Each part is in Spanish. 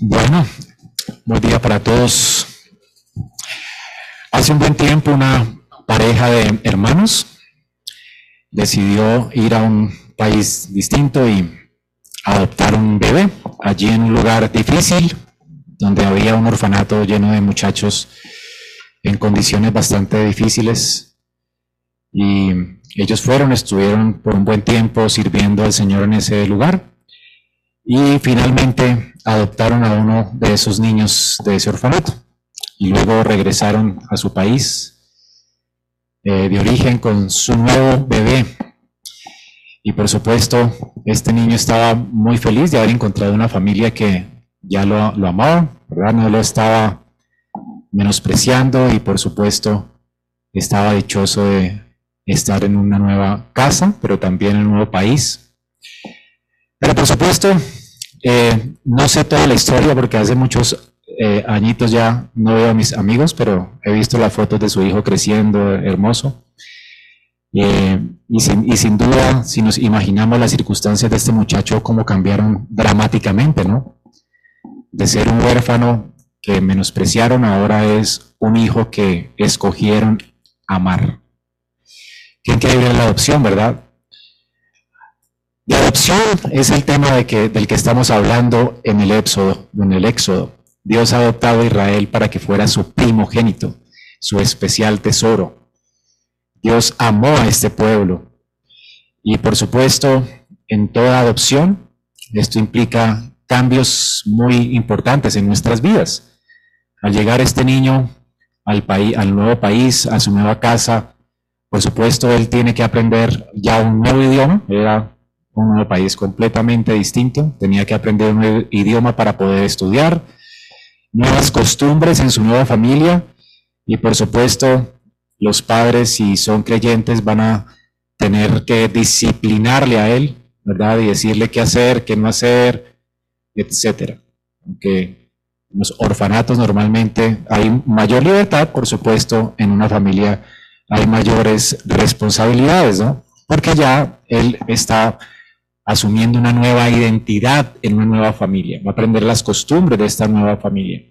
Bueno, buen día para todos. Hace un buen tiempo una pareja de hermanos decidió ir a un país distinto y adoptar un bebé allí en un lugar difícil, donde había un orfanato lleno de muchachos en condiciones bastante difíciles. Y ellos fueron, estuvieron por un buen tiempo sirviendo al Señor en ese lugar. Y finalmente adoptaron a uno de esos niños de ese orfanato. Y luego regresaron a su país eh, de origen con su nuevo bebé. Y por supuesto, este niño estaba muy feliz de haber encontrado una familia que ya lo, lo amaba, ¿verdad? No lo estaba menospreciando y por supuesto estaba dichoso de estar en una nueva casa, pero también en un nuevo país. Pero por supuesto, eh, no sé toda la historia porque hace muchos eh, añitos ya no veo a mis amigos, pero he visto las fotos de su hijo creciendo, hermoso. Eh, y, sin, y, sin, duda, si nos imaginamos las circunstancias de este muchacho, cómo cambiaron dramáticamente, ¿no? De ser un huérfano que menospreciaron, ahora es un hijo que escogieron amar. Qué increíble la adopción, ¿verdad? La adopción es el tema de que, del que estamos hablando en el Éxodo, en el Éxodo. Dios ha adoptado a Israel para que fuera su primogénito, su especial tesoro. Dios amó a este pueblo. Y por supuesto, en toda adopción, esto implica cambios muy importantes en nuestras vidas. Al llegar este niño al, país, al nuevo país, a su nueva casa, por supuesto, él tiene que aprender ya un nuevo idioma. Un país completamente distinto. Tenía que aprender un idioma para poder estudiar nuevas costumbres en su nueva familia y por supuesto los padres si son creyentes van a tener que disciplinarle a él, ¿verdad? Y decirle qué hacer, qué no hacer, etcétera. Aunque los orfanatos normalmente hay mayor libertad, por supuesto, en una familia hay mayores responsabilidades, ¿no? Porque ya él está asumiendo una nueva identidad en una nueva familia, va a aprender las costumbres de esta nueva familia.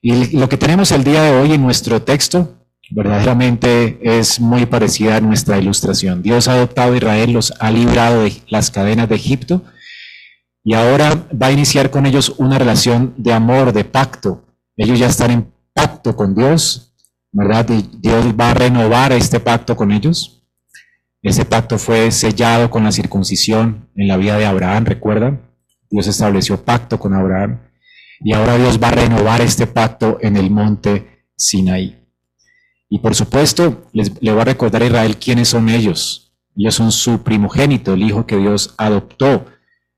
Y lo que tenemos el día de hoy en nuestro texto verdaderamente es muy parecida a nuestra ilustración. Dios ha adoptado a Israel, los ha librado de las cadenas de Egipto y ahora va a iniciar con ellos una relación de amor, de pacto. Ellos ya están en pacto con Dios, ¿verdad? Y Dios va a renovar este pacto con ellos. Ese pacto fue sellado con la circuncisión en la vida de Abraham, ¿recuerdan? Dios estableció pacto con Abraham y ahora Dios va a renovar este pacto en el monte Sinaí. Y por supuesto, les, le va a recordar a Israel quiénes son ellos. Ellos son su primogénito, el hijo que Dios adoptó.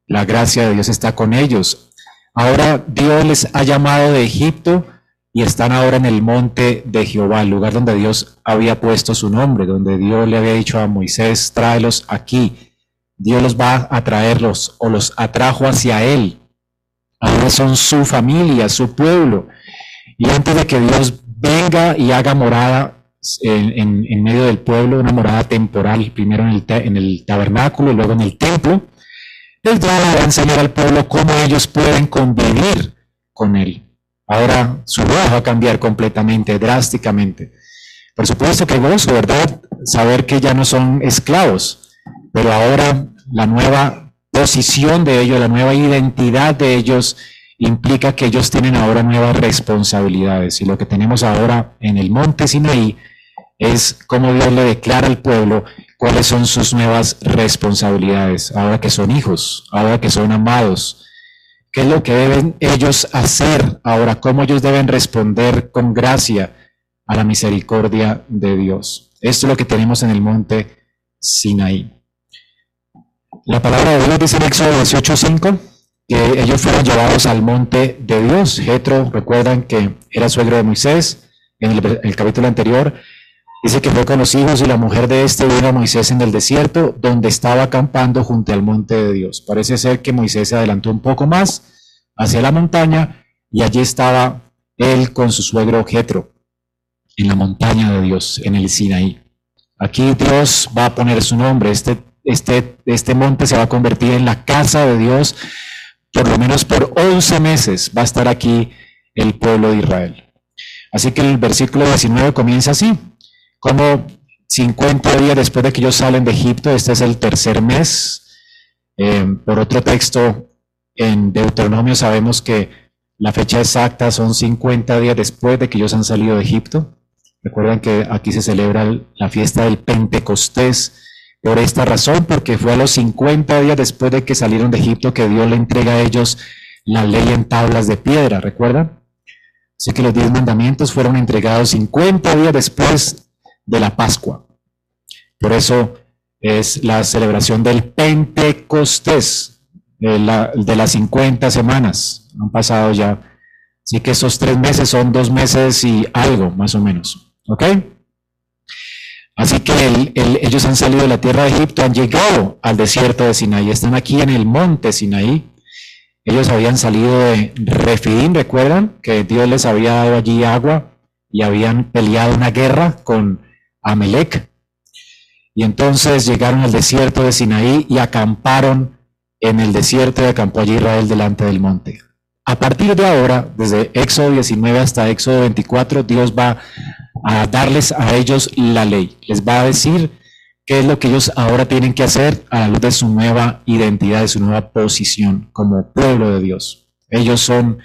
La gracia de Dios está con ellos. Ahora Dios les ha llamado de Egipto y están ahora en el monte de Jehová, el lugar donde Dios había puesto su nombre, donde Dios le había dicho a Moisés, tráelos aquí. Dios los va a traerlos o los atrajo hacia él. Ahora son su familia, su pueblo. Y antes de que Dios venga y haga morada en, medio del pueblo, una morada temporal, primero en el, tabernáculo y luego en el templo, Él va a enseñar al pueblo cómo ellos pueden convivir con Él. Ahora su vida va a cambiar completamente, drásticamente. Por supuesto que gozo, ¿verdad? Saber que ya no son esclavos, pero ahora la nueva posición de ellos, la nueva identidad de ellos implica que ellos tienen ahora nuevas responsabilidades. Y lo que tenemos ahora en el monte Sinaí es cómo Dios le declara al pueblo cuáles son sus nuevas responsabilidades, ahora que son hijos, ahora que son amados, qué es lo que deben ellos hacer ahora, cómo ellos deben responder con gracia a la misericordia de Dios. Esto es lo que tenemos en el monte Sinaí. La palabra de Dios dice en Éxodo 18:5 que ellos fueron llevados al monte de Dios. Jetro, recuerdan que era suegro de Moisés en el, el capítulo anterior. Dice que fue con los hijos y la mujer de este vino a Moisés en el desierto, donde estaba acampando junto al monte de Dios. Parece ser que Moisés se adelantó un poco más hacia la montaña y allí estaba él con su suegro Jetro en la montaña de Dios, en el Sinaí. Aquí Dios va a poner su nombre. Este, este, este monte se va a convertir en la casa de Dios por lo menos por 11 meses va a estar aquí el pueblo de Israel. Así que el versículo 19 comienza así, como 50 días después de que ellos salen de Egipto, este es el tercer mes. Eh, por otro texto, en Deuteronomio sabemos que la fecha exacta son 50 días después de que ellos han salido de Egipto. Recuerdan que aquí se celebra la fiesta del Pentecostés por esta razón, porque fue a los 50 días después de que salieron de Egipto que Dios le entrega a ellos la ley en tablas de piedra, ¿recuerdan? Así que los diez mandamientos fueron entregados 50 días después de la Pascua. Por eso es la celebración del Pentecostés, de, de las 50 semanas. Han pasado ya. Así que esos tres meses son dos meses y algo, más o menos. ¿Ok? Así que ellos han salido de la tierra de Egipto, han llegado al desierto de Sinaí, están aquí en el monte Sinaí. Ellos habían salido de Refidim, recuerdan que Dios les había dado allí agua y habían peleado una guerra con Amelec. Y entonces llegaron al desierto de Sinaí y acamparon en el desierto y acampó allí Israel delante del monte. A partir de ahora, desde Éxodo 19 hasta Éxodo 24, Dios va a darles a ellos la ley. Les va a decir qué es lo que ellos ahora tienen que hacer a la luz de su nueva identidad, de su nueva posición como pueblo de Dios. Ellos son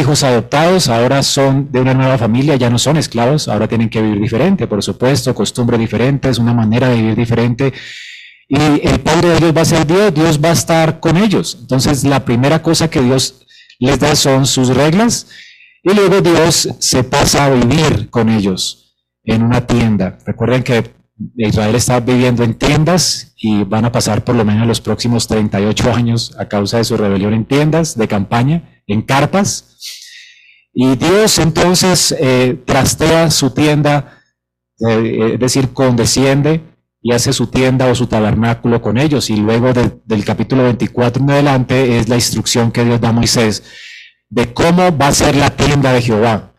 hijos adoptados, ahora son de una nueva familia, ya no son esclavos, ahora tienen que vivir diferente, por supuesto, costumbres diferentes, una manera de vivir diferente. Y el Padre de Dios va a ser Dios, Dios va a estar con ellos. Entonces, la primera cosa que Dios les da son sus reglas y luego Dios se pasa a vivir con ellos en una tienda. Recuerden que Israel está viviendo en tiendas y van a pasar por lo menos los próximos 38 años a causa de su rebelión en tiendas de campaña, en carpas. Y Dios entonces eh, trastea su tienda, eh, es decir, condesciende y hace su tienda o su tabernáculo con ellos. Y luego del capítulo 24 en adelante es la instrucción que Dios da a Moisés de cómo va a ser la tienda de Jehová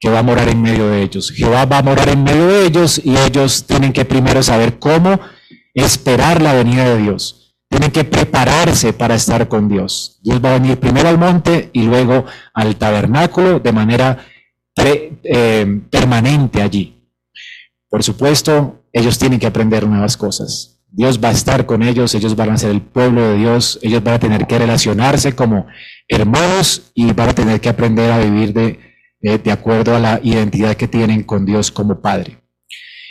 que va a morar en medio de ellos. Jehová va a morar en medio de ellos y ellos tienen que primero saber cómo esperar la venida de Dios. Tienen que prepararse para estar con Dios. Dios va a venir primero al monte y luego al tabernáculo de manera eh, permanente allí. Por supuesto, ellos tienen que aprender nuevas cosas. Dios va a estar con ellos, ellos van a ser el pueblo de Dios, ellos van a tener que relacionarse como hermanos y van a tener que aprender a vivir de, de, acuerdo a la identidad que tienen con Dios como Padre.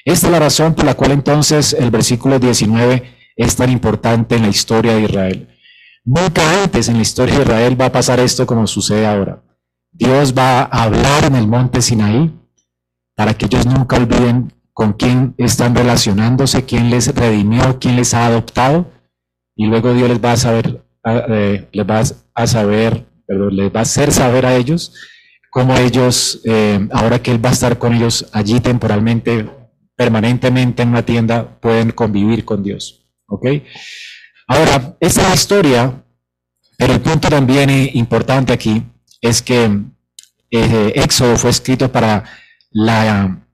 Esta es la razón por la cual entonces el versículo 19 es tan importante en la historia de Israel. Nunca antes en la historia de Israel va a pasar esto como sucede ahora. Dios va a hablar en el monte Sinaí para que ellos nunca olviden con quién están relacionándose, quién les redimió, quién les ha adoptado, y luego Dios les va a saber, eh, les va a saber, pero les va a hacer saber a ellos cómo ellos, eh, ahora que Él va a estar con ellos allí temporalmente, permanentemente en una tienda, pueden convivir con Dios. ¿Ok? Ahora, esta historia, pero el punto también importante aquí es que eh, Éxodo fue escrito para la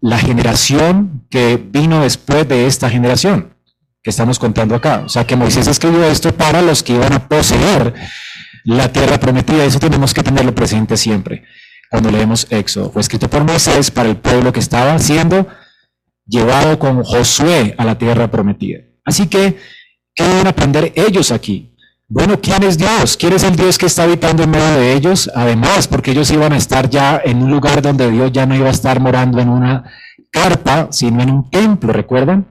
la generación que vino después de esta generación que estamos contando acá. O sea que Moisés escribió esto para los que iban a poseer la tierra prometida. Eso tenemos que tenerlo presente siempre cuando leemos Éxodo. Fue escrito por Moisés para el pueblo que estaba siendo llevado con Josué a la tierra prometida. Así que, ¿qué deben aprender ellos aquí? Bueno, ¿quién es Dios? ¿Quién es el Dios que está habitando en medio de ellos? Además, porque ellos iban a estar ya en un lugar donde Dios ya no iba a estar morando en una carpa, sino en un templo, ¿recuerdan?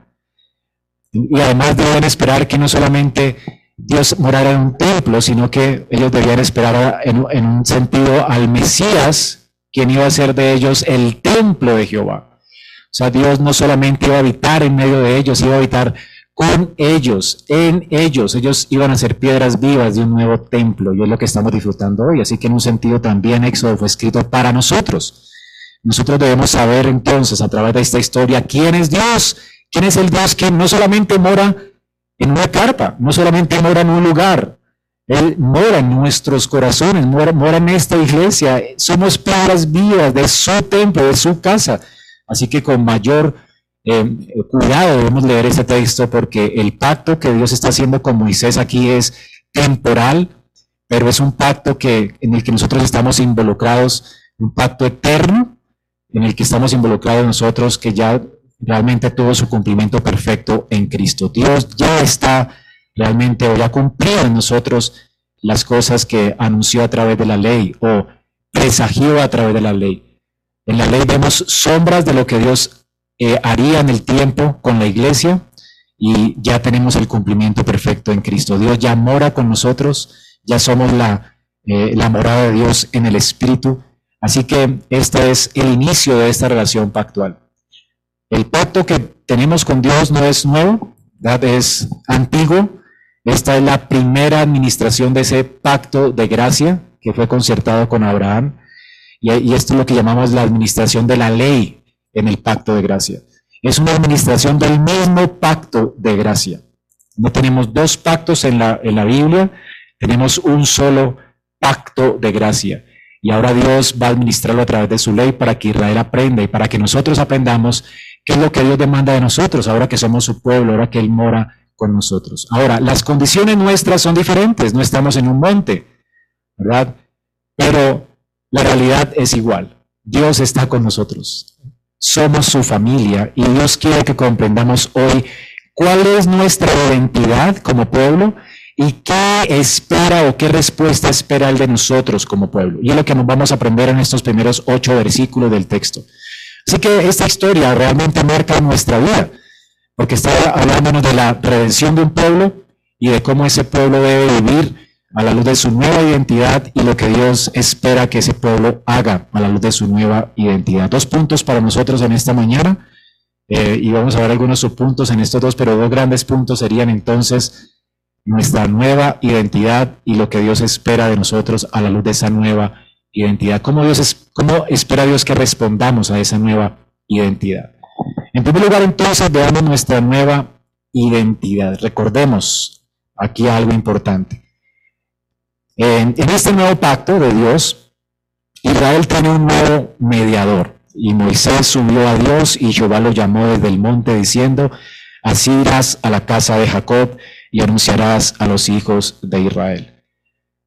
Y además deben esperar que no solamente Dios morara en un templo, sino que ellos debían esperar en, en un sentido al Mesías, quien iba a ser de ellos el templo de Jehová. O sea, Dios no solamente iba a habitar en medio de ellos, iba a habitar con ellos, en ellos. Ellos iban a ser piedras vivas de un nuevo templo y es lo que estamos disfrutando hoy. Así que en un sentido también Éxodo fue escrito para nosotros. Nosotros debemos saber entonces a través de esta historia quién es Dios, quién es el Dios que no solamente mora en una carpa, no solamente mora en un lugar, Él mora en nuestros corazones, mora, mora en esta iglesia. Somos piedras vivas de su templo, de su casa. Así que con mayor eh, cuidado debemos leer este texto porque el pacto que Dios está haciendo con Moisés aquí es temporal, pero es un pacto que, en el que nosotros estamos involucrados, un pacto eterno, en el que estamos involucrados nosotros, que ya realmente tuvo su cumplimiento perfecto en Cristo. Dios ya está realmente o ya cumplido en nosotros las cosas que anunció a través de la ley o presagió a través de la ley. En la ley vemos sombras de lo que Dios eh, haría en el tiempo con la iglesia y ya tenemos el cumplimiento perfecto en Cristo. Dios ya mora con nosotros, ya somos la, eh, la morada de Dios en el Espíritu. Así que este es el inicio de esta relación pactual. El pacto que tenemos con Dios no es nuevo, es antiguo. Esta es la primera administración de ese pacto de gracia que fue concertado con Abraham. Y, y esto es lo que llamamos la administración de la ley en el pacto de gracia. Es una administración del mismo pacto de gracia. No tenemos dos pactos en la, en la Biblia, tenemos un solo pacto de gracia. Y ahora Dios va a administrarlo a través de su ley para que Israel aprenda y para que nosotros aprendamos qué es lo que Dios demanda de nosotros, ahora que somos su pueblo, ahora que Él mora con nosotros. Ahora, las condiciones nuestras son diferentes, no estamos en un monte, ¿verdad? Pero la realidad es igual. Dios está con nosotros. Somos su familia y Dios quiere que comprendamos hoy cuál es nuestra identidad como pueblo y qué espera o qué respuesta espera Él de nosotros como pueblo. Y es lo que nos vamos a aprender en estos primeros ocho versículos del texto. Así que esta historia realmente marca nuestra vida, porque está hablándonos de la redención de un pueblo y de cómo ese pueblo debe vivir a la luz de su nueva identidad y lo que Dios espera que ese pueblo haga a la luz de su nueva identidad. Dos puntos para nosotros en esta mañana, eh, y vamos a ver algunos subpuntos en estos dos, pero dos grandes puntos serían entonces nuestra nueva identidad y lo que Dios espera de nosotros a la luz de esa nueva identidad. ¿Cómo, Dios es, ¿Cómo espera Dios que respondamos a esa nueva identidad? En primer lugar, entonces, veamos nuestra nueva identidad. Recordemos aquí algo importante. En, este nuevo pacto de Dios, Israel tiene un nuevo mediador. Y Moisés subió a Dios y Jehová lo llamó desde el monte diciendo, así irás a la casa de Jacob y anunciarás a los hijos de Israel.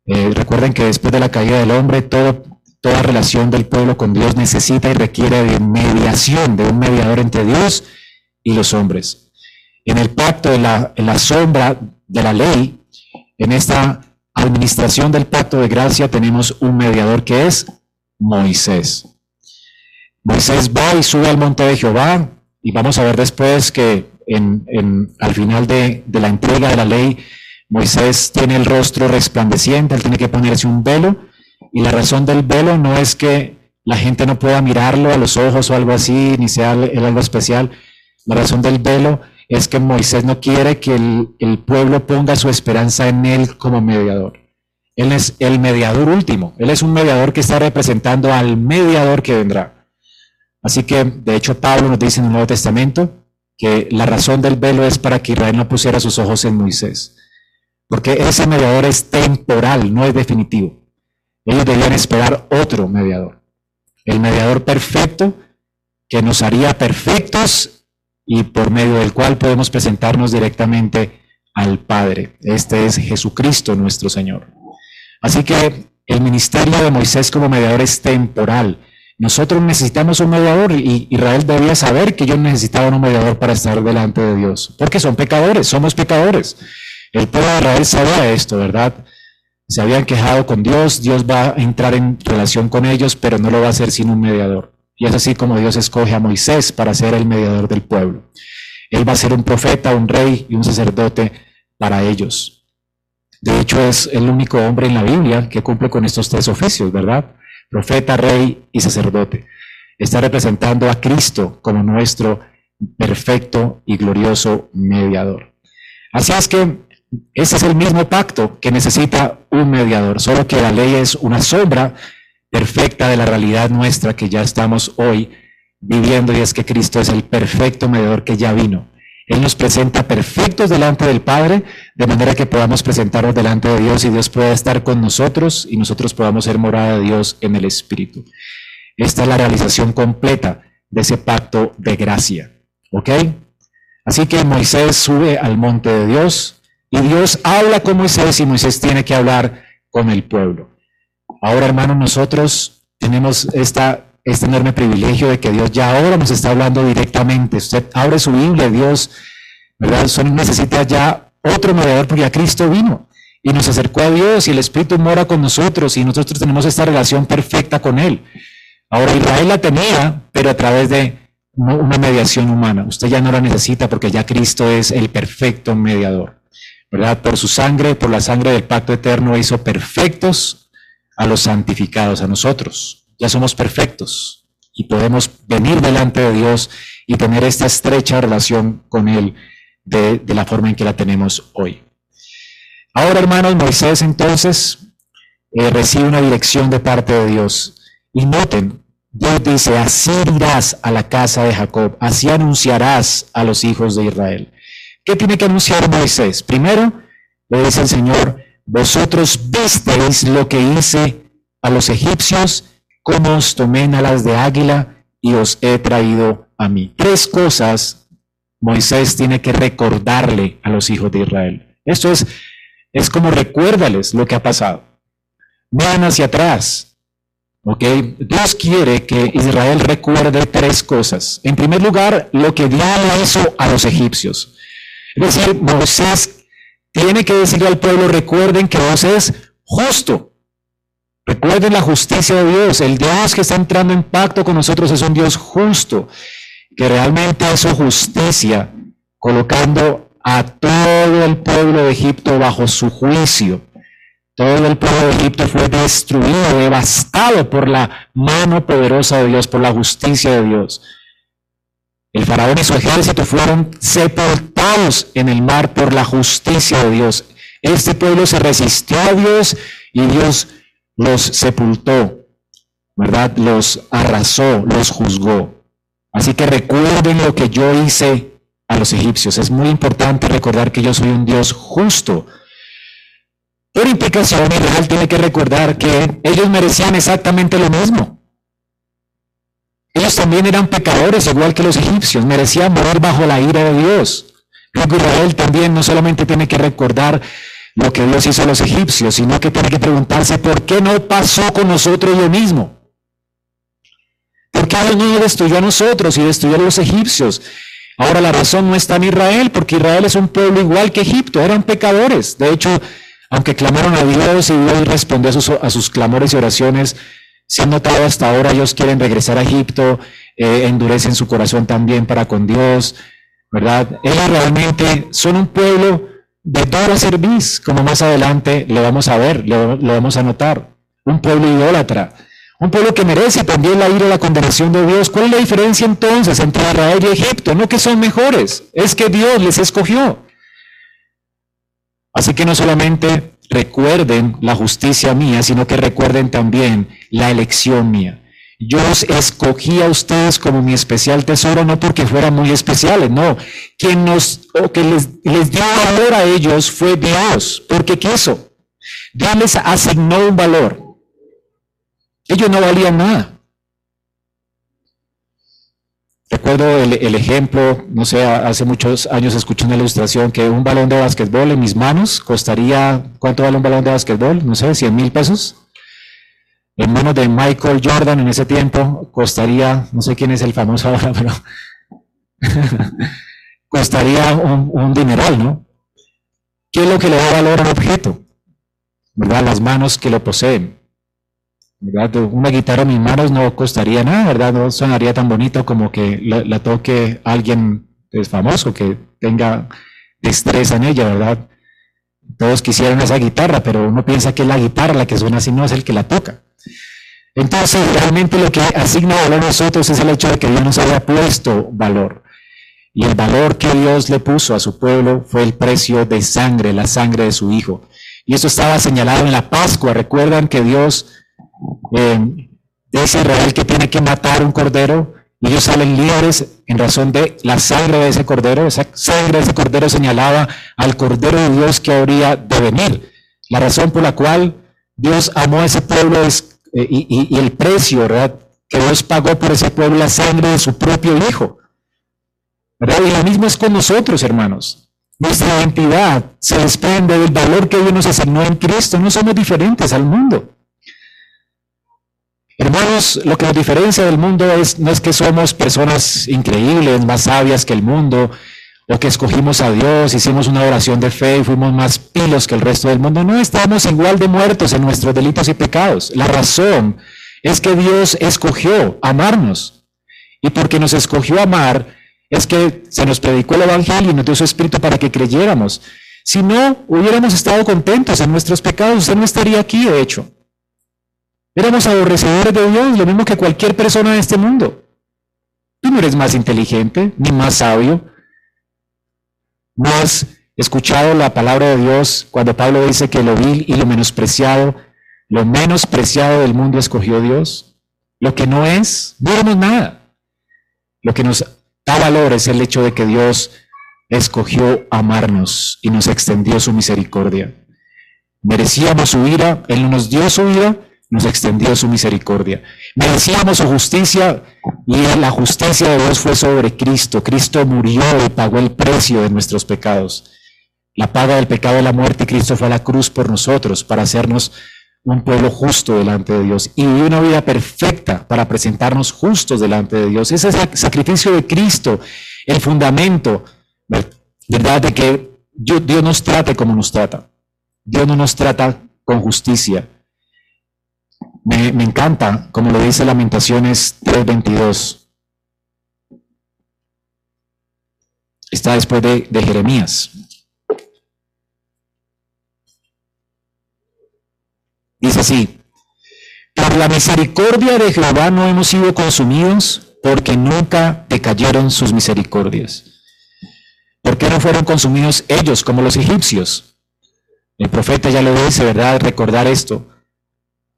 Eh, recuerden que después de la caída del hombre, toda relación del pueblo con Dios necesita y requiere de mediación, de un mediador entre Dios y los hombres. En el pacto, en la, la sombra de la ley, en esta administración del pacto de gracia, tenemos un mediador que es Moisés. Moisés va y sube al monte de Jehová, y vamos a ver después que al final de, la entrega de la ley, Moisés tiene el rostro resplandeciente, él tiene que ponerse un velo, y la razón del velo no es que la gente no pueda mirarlo a los ojos o algo así, ni sea algo especial. La razón del velo es que Moisés no quiere que el, el pueblo ponga su esperanza en él como mediador. Él es el mediador último, él es un mediador que está representando al mediador que vendrá. Así que, de hecho, Pablo nos dice en el Nuevo Testamento que la razón del velo es para que Israel no pusiera sus ojos en Moisés porque ese mediador es temporal, no es definitivo. Ellos debían esperar otro mediador, el mediador perfecto que nos haría perfectos y por medio del cual podemos presentarnos directamente al Padre. Este es Jesucristo nuestro Señor. Así que el ministerio de Moisés como mediador es temporal. Nosotros necesitamos un mediador y Israel debía saber que ellos necesitaban un mediador para estar delante de Dios, porque son pecadores, somos pecadores. El pueblo de Israel sabía esto, ¿verdad? Se habían quejado con Dios, Dios va a entrar en relación con ellos, pero no lo va a hacer sin un mediador. Y es así como Dios escoge a Moisés para ser el mediador del pueblo. Él va a ser un profeta, un rey y un sacerdote para ellos. De hecho, es el único hombre en la Biblia que cumple con estos tres oficios, ¿verdad? Profeta, rey y sacerdote. Está representando a Cristo como nuestro perfecto y glorioso mediador. Así es que ese es el mismo pacto que necesita un mediador, solo que la ley es una sombra perfecta de la realidad nuestra que ya estamos hoy viviendo y es que Cristo es el perfecto mediador que ya vino. Él nos presenta perfectos delante del Padre, de manera que podamos presentarnos delante de Dios y Dios pueda estar con nosotros y nosotros podamos ser morada de Dios en el Espíritu. Esta es la realización completa de ese pacto de gracia. ¿Ok? Así que Moisés sube al monte de Dios, y Dios habla con Moisés y Moisés tiene que hablar con el pueblo. Ahora, hermanos, nosotros tenemos esta, este enorme privilegio de que Dios ya ahora nos está hablando directamente. Usted abre su Biblia, Dios, ¿verdad? Solo necesita ya otro mediador porque ya Cristo vino y nos acercó a Dios y el Espíritu mora con nosotros y nosotros tenemos esta relación perfecta con Él. Ahora Israel la tenía, pero a través de una mediación humana. Usted ya no la necesita porque ya Cristo es el perfecto mediador. ¿Verdad? Por su sangre, por la sangre del pacto eterno, hizo perfectos a los santificados, a nosotros. Ya somos perfectos y podemos venir delante de Dios y tener esta estrecha relación con Él de, de la forma en que la tenemos hoy. Ahora, hermanos, Moisés entonces eh, recibe una dirección de parte de Dios. Y noten, Dios dice, así irás a la casa de Jacob, así anunciarás a los hijos de Israel. ¿Qué tiene que anunciar Moisés? Primero, le dice el Señor, vosotros visteis lo que hice a los egipcios, como os tomé en alas de águila y os he traído a mí. Tres cosas Moisés tiene que recordarle a los hijos de Israel. Esto es es como recuérdales lo que ha pasado. Vean hacia atrás. ¿Ok? Dios quiere que Israel recuerde tres cosas. En primer lugar, lo que Dios hizo a los egipcios. Es decir, Moisés tiene que decirle al pueblo, recuerden que Dios es justo. Recuerden la justicia de Dios. El Dios que está entrando en pacto con nosotros es un Dios justo, que realmente su justicia, colocando a todo el pueblo de Egipto bajo su juicio. Todo el pueblo de Egipto fue destruido, devastado por la mano poderosa de Dios, por la justicia de Dios. El faraón y su ejército fueron sepultados en el mar por la justicia de Dios. Este pueblo se resistió a Dios y Dios los sepultó, ¿verdad? Los arrasó, los juzgó. Así que recuerden lo que yo hice a los egipcios. Es muy importante recordar que yo soy un Dios justo. Por implicación, Israel tiene que recordar que ellos merecían exactamente lo mismo. Ellos también eran pecadores, igual que los egipcios, merecían morir bajo la ira de Dios. Luego Israel también no solamente tiene que recordar lo que Dios hizo a los egipcios, sino que tiene que preguntarse por qué no pasó con nosotros lo mismo. ¿Por qué Dios no destruyó a nosotros y destruyó a los egipcios? Ahora la razón no está en Israel, porque Israel es un pueblo igual que Egipto, eran pecadores. De hecho, aunque clamaron a Dios y Dios respondió a sus, clamores y oraciones, se han notado hasta ahora, ellos quieren regresar a Egipto, eh, endurecen su corazón también para con Dios, ¿verdad? Ellos realmente son un pueblo de toda serviz, como más adelante lo vamos a ver, lo, lo vamos a notar. Un pueblo idólatra un pueblo que merece también la ira y la condenación de Dios. ¿Cuál es la diferencia entonces entre Israel y Egipto? No que son mejores, es que Dios les escogió. Así que no solamente recuerden la justicia mía, sino que recuerden también la elección mía. Yo os escogí a ustedes como mi especial tesoro, no porque fueran muy especiales, no. Quien nos, o que les, dio valor a ellos fue Dios, porque quiso. Dios les asignó un valor. Ellos no valían nada. Recuerdo el, ejemplo, no sé, hace muchos años escuché una ilustración que un balón de básquetbol en mis manos costaría, ¿cuánto vale un balón de básquetbol? No sé, 100 mil pesos. En manos de Michael Jordan en ese tiempo costaría, no sé quién es el famoso ahora, pero costaría un, un dineral, ¿no? ¿Qué es lo que le da valor al objeto? ¿Verdad? Las manos que lo poseen. Una guitarra en mis manos no costaría nada, ¿verdad? No sonaría tan bonito como que la, toque alguien es famoso, que tenga destreza en ella, ¿verdad? Todos quisieran esa guitarra, pero uno piensa que es la guitarra la que suena así, no es el que la toca. Entonces, realmente lo que asigna valor a nosotros es el hecho de que Dios nos haya puesto valor. Y el valor que Dios le puso a su pueblo fue el precio de sangre, la sangre de su Hijo. Y eso estaba señalado en la Pascua. Recuerdan que Dios eh, ese Israel que tiene que matar un cordero y ellos salen libres en razón de la sangre de ese cordero. Esa sangre de ese cordero señalaba al cordero de Dios que habría de venir. La razón por la cual Dios amó a ese pueblo es, eh, y, el precio, ¿verdad? Que Dios pagó por ese pueblo la sangre de su propio Hijo. ¿verdad? Y lo mismo es con nosotros, hermanos. Nuestra identidad se desprende del valor que Dios nos asignó en Cristo. No somos diferentes al mundo. Hermanos, lo que nos diferencia del mundo es, no es que somos personas increíbles, más sabias que el mundo, o que escogimos a Dios, hicimos una oración de fe y fuimos más pilos que el resto del mundo. No, estamos igual de muertos en nuestros delitos y pecados. La razón es que Dios escogió amarnos. Y porque nos escogió amar, es que se nos predicó el Evangelio y nos dio su Espíritu para que creyéramos. Si no hubiéramos estado contentos en nuestros pecados, usted no estaría aquí, de hecho. Éramos aborrecedores de Dios, lo mismo que cualquier persona de este mundo. Tú no eres más inteligente ni más sabio. No has escuchado la palabra de Dios cuando Pablo dice que lo vil y lo menospreciado, lo menospreciado del mundo escogió Dios. Lo que no es, no éramos nada. Lo que nos da valor es el hecho de que Dios escogió amarnos y nos extendió su misericordia. Merecíamos su ira, Él no nos dio su ira, nos extendió su misericordia. Merecíamos su justicia y la justicia de Dios fue sobre Cristo. Cristo murió y pagó el precio de nuestros pecados. La paga del pecado de la muerte, Cristo fue a la cruz por nosotros para hacernos un pueblo justo delante de Dios y una vida perfecta para presentarnos justos delante de Dios. Ese es el sacrificio de Cristo, el fundamento, ¿verdad? De que Dios nos trate como nos trata. Dios no nos trata con justicia. Me, encanta, como lo dice Lamentaciones 3:22. Está después de, de Jeremías. Dice así, por la misericordia de Jehová no hemos sido consumidos, porque nunca te cayeron sus misericordias. ¿Por qué no fueron consumidos ellos como los egipcios? El profeta ya lo dice, ¿verdad? Recordar esto.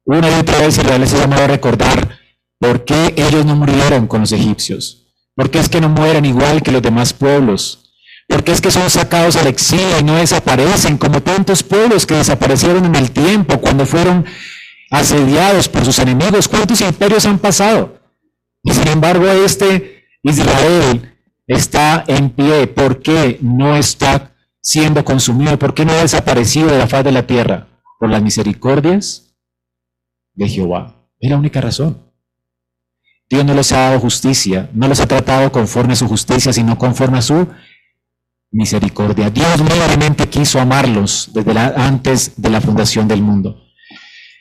Una y otra vez Israel se llamaba a recordar por qué ellos no murieron con los egipcios. ¿Por qué es que no mueren igual que los demás pueblos? ¿Por qué es que son sacados al exilio y no desaparecen como tantos pueblos que desaparecieron en el tiempo cuando fueron asediados por sus enemigos? ¿Cuántos imperios han pasado? Y sin embargo este Israel está en pie. ¿Por qué no está siendo consumido? ¿Por qué no ha desaparecido de la faz de la tierra? ¿Por las misericordias? De Jehová. Es la única razón. Dios no les ha dado justicia, no los ha tratado conforme a su justicia, sino conforme a su misericordia. Dios nuevamente quiso amarlos desde antes de la fundación del mundo.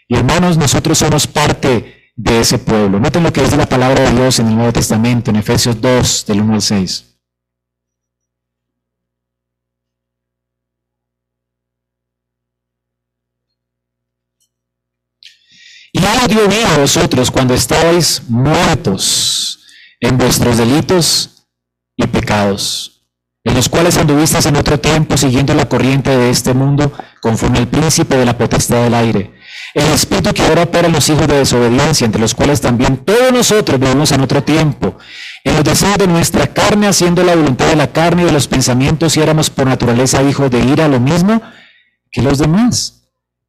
Y hermanos, nosotros somos parte de ese pueblo. Noten lo que dice la palabra de Dios en el Nuevo Testamento, en Efesios 2, del 1 al 6. Ahora dio vida a vosotros cuando estabais muertos en vuestros delitos y pecados, en los cuales anduvisteis en otro tiempo siguiendo la corriente de este mundo, conforme al príncipe de la potestad del aire. El espíritu que ahora opera los hijos de desobediencia, entre los cuales también todos nosotros vivimos en otro tiempo, en los deseos de nuestra carne, haciendo la voluntad de la carne y de los pensamientos, y éramos por naturaleza hijos de ira, lo mismo que los demás.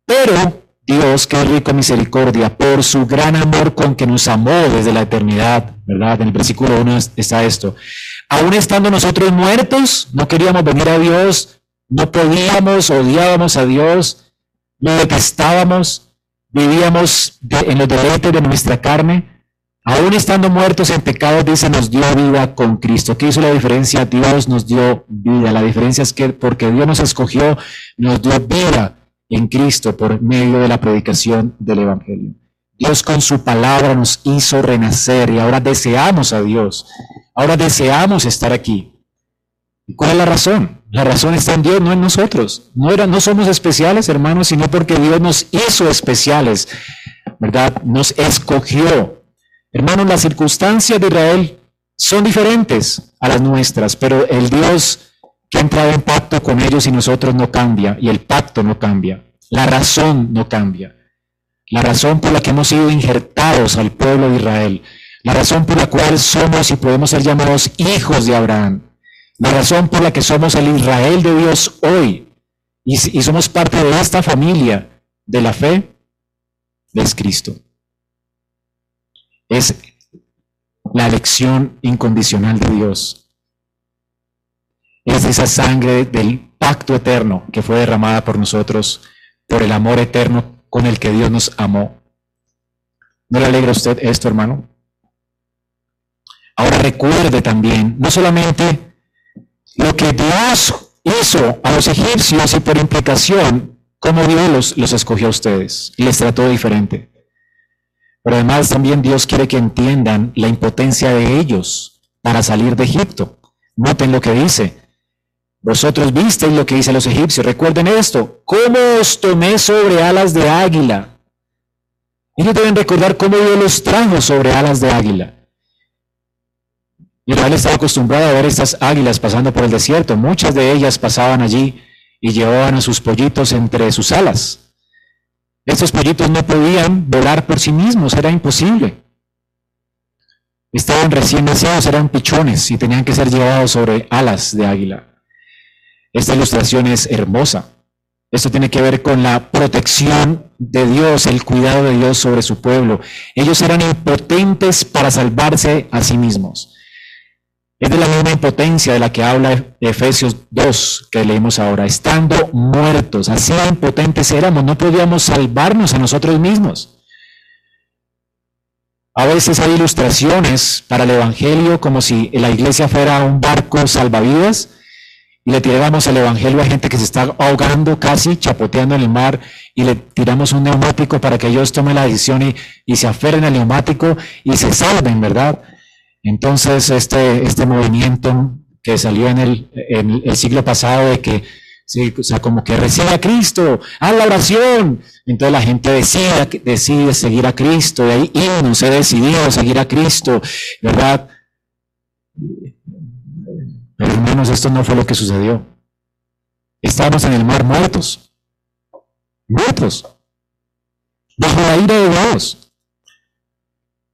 Pero Dios, es rico misericordia, por su gran amor con que nos amó desde la eternidad, ¿verdad? En el versículo 1 está esto. Aún estando nosotros muertos, no queríamos venir a Dios, no podíamos, odiábamos a Dios, lo detestábamos, vivíamos en los deleites de nuestra carne. Aún estando muertos en pecado, dice, nos dio vida con Cristo. ¿Qué hizo la diferencia? Dios nos dio vida. La diferencia es que porque Dios nos escogió, nos dio vida en Cristo por medio de la predicación del Evangelio. Dios con su palabra nos hizo renacer y ahora deseamos a Dios. Ahora deseamos estar aquí. ¿Cuál es la razón? La razón está en Dios, no en nosotros. No, era, no somos especiales, hermanos, sino porque Dios nos hizo especiales, ¿verdad? Nos escogió. Hermanos, las circunstancias de Israel son diferentes a las nuestras, pero el Dios que ha entrado en pacto con ellos y nosotros no cambia, y el pacto no cambia, la razón no cambia, la razón por la que hemos sido injertados al pueblo de Israel, la razón por la cual somos y podemos ser llamados hijos de Abraham, la razón por la que somos el Israel de Dios hoy. Y, somos parte de esta familia de la fe, es Cristo. Es la elección incondicional de Dios es esa sangre del pacto eterno que fue derramada por nosotros, por el amor eterno con el que Dios nos amó. ¿No le alegra a usted esto, hermano? Ahora recuerde también, no solamente lo que Dios hizo a los egipcios y por implicación, cómo Dios los, los escogió a ustedes y les trató diferente. Pero además también Dios quiere que entiendan la impotencia de ellos para salir de Egipto. Noten lo que dice. Vosotros visteis lo que dice los egipcios. Recuerden esto. ¿Cómo os tomé sobre alas de águila? Ellos deben recordar cómo Dios los trajo sobre alas de águila. Israel estaba acostumbrado a ver estas águilas pasando por el desierto. Muchas de ellas pasaban allí y llevaban a sus pollitos entre sus alas. Estos pollitos no podían volar por sí mismos, era imposible. Estaban recién nacidos, eran pichones y tenían que ser llevados sobre alas de águila. Esta ilustración es hermosa. Esto tiene que ver con la protección de Dios, el cuidado de Dios sobre su pueblo. Ellos eran impotentes para salvarse a sí mismos. Es de la misma impotencia de la que habla Efesios 2 que leímos ahora, estando muertos, así impotentes éramos, no podíamos salvarnos a nosotros mismos. A veces hay ilustraciones para el Evangelio como si la iglesia fuera un barco salvavidas y le tiramos el Evangelio a gente que se está ahogando casi, chapoteando en el mar y le tiramos un neumático para que ellos tomen la decisión y, y se aferren al neumático y se salven, ¿verdad? Entonces, este, este movimiento que salió en el, en el siglo pasado de que, o sea, como que recibe a Cristo, a la oración. Entonces la gente decide, decide seguir a Cristo, y ahí no se decidió seguir a Cristo, ¿verdad? Pero hermanos, esto no fue lo que sucedió. Estábamos en el mar muertos, muertos, bajo la ira de Dios.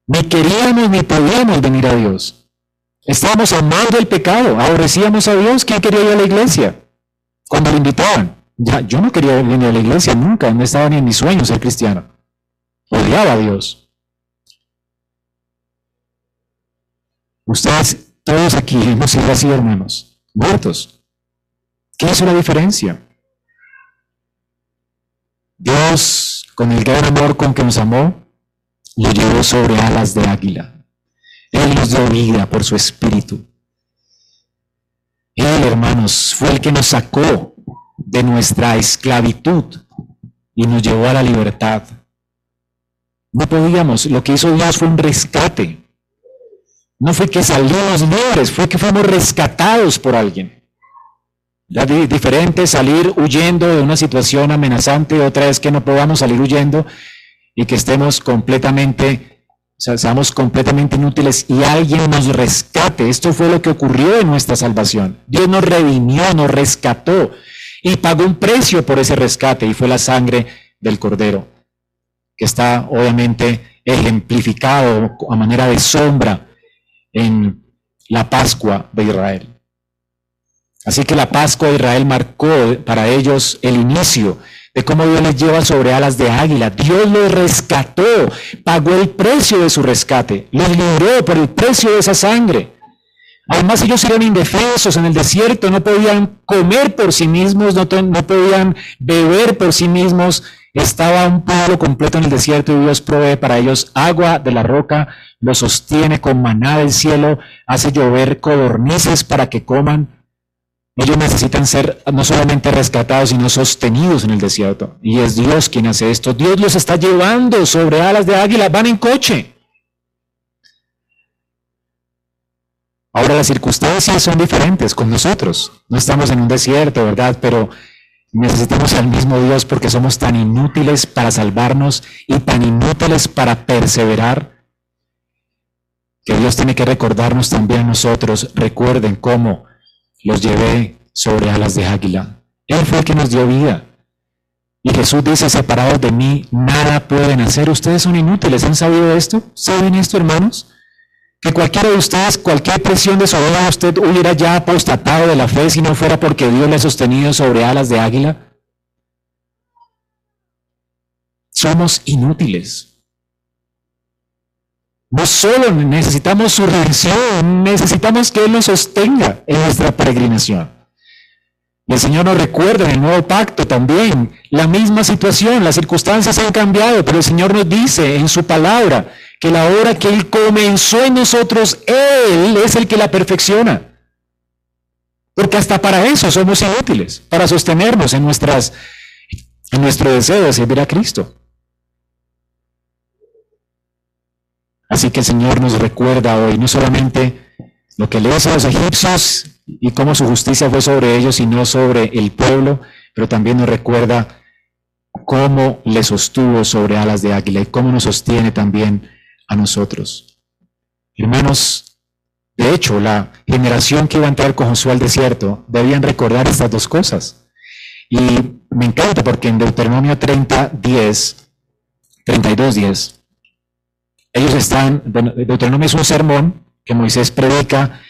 Ni queríamos ni podíamos venir a Dios. Estábamos amando el pecado, aborrecíamos a Dios. ¿Quién quería ir a la iglesia? Cuando lo invitaban. Ya, yo no quería venir a la iglesia nunca, no estaba ni en mis sueños ser cristiano. Odiaba a Dios. Ustedes, todos aquí hemos sido así, hermanos, muertos. ¿Qué es la diferencia? Dios, con el gran amor con que nos amó, lo llevó sobre alas de águila. Él nos dio vida por su espíritu. Él, hermanos, fue el que nos sacó de nuestra esclavitud y nos llevó a la libertad. No podíamos, lo que hizo Dios fue un rescate. No fue que salimos libres, fue que fuimos rescatados por alguien. Ya diferente salir huyendo de una situación amenazante, otra es que no podamos salir huyendo y que estemos completamente, o sea, seamos completamente inútiles y alguien nos rescate. Esto fue lo que ocurrió en nuestra salvación. Dios nos redimió, nos rescató y pagó un precio por ese rescate y fue la sangre del cordero, que está obviamente ejemplificado a manera de sombra en la Pascua de Israel. Así que la Pascua de Israel marcó para ellos el inicio de cómo Dios les lleva sobre alas de águila. Dios los rescató, pagó el precio de su rescate, los libró por el precio de esa sangre. Además ellos eran indefensos en el desierto, no podían comer por sí mismos, no, no podían beber por sí mismos. Estaba un pueblo completo en el desierto y Dios provee para ellos agua de la roca, los sostiene con maná del cielo, hace llover codornices para que coman. Ellos necesitan ser no solamente rescatados, sino sostenidos en el desierto. Y es Dios quien hace esto. Dios los está llevando sobre alas de águila, van en coche. Ahora las circunstancias son diferentes con nosotros. No estamos en un desierto, ¿verdad? Pero necesitamos al mismo Dios porque somos tan inútiles para salvarnos y tan inútiles para perseverar que Dios tiene que recordarnos también a nosotros. Recuerden cómo los llevé sobre alas de águila. Él fue el que nos dio vida. Y Jesús dice, separados de mí, nada pueden hacer. Ustedes son inútiles. ¿Han sabido esto? ¿Saben esto, hermanos? Que cualquiera de ustedes, cualquier presión de su vida, usted hubiera ya apostatado de la fe si no fuera porque Dios le ha sostenido sobre alas de águila. Somos inútiles. No solo necesitamos su redención, necesitamos que Él nos sostenga en nuestra peregrinación. El Señor nos recuerda en el nuevo pacto también la misma situación, las circunstancias han cambiado, pero el Señor nos dice en su palabra que la obra que Él comenzó en nosotros, Él es el que la perfecciona. Porque hasta para eso somos inútiles, para sostenernos en, nuestras, en nuestro deseo de servir a Cristo. Así que el Señor nos recuerda hoy no solamente lo que le hizo a los egipcios y cómo su justicia fue sobre ellos y no sobre el pueblo, pero también nos recuerda cómo le sostuvo sobre alas de águila y cómo nos sostiene también a nosotros. Hermanos, de hecho, la generación que iba a entrar con Josué al desierto debían recordar estas dos cosas. Y me encanta porque en Deuteronomio 30, 10, 32, 10, ellos están, Deuteronomio es un sermón que Moisés predica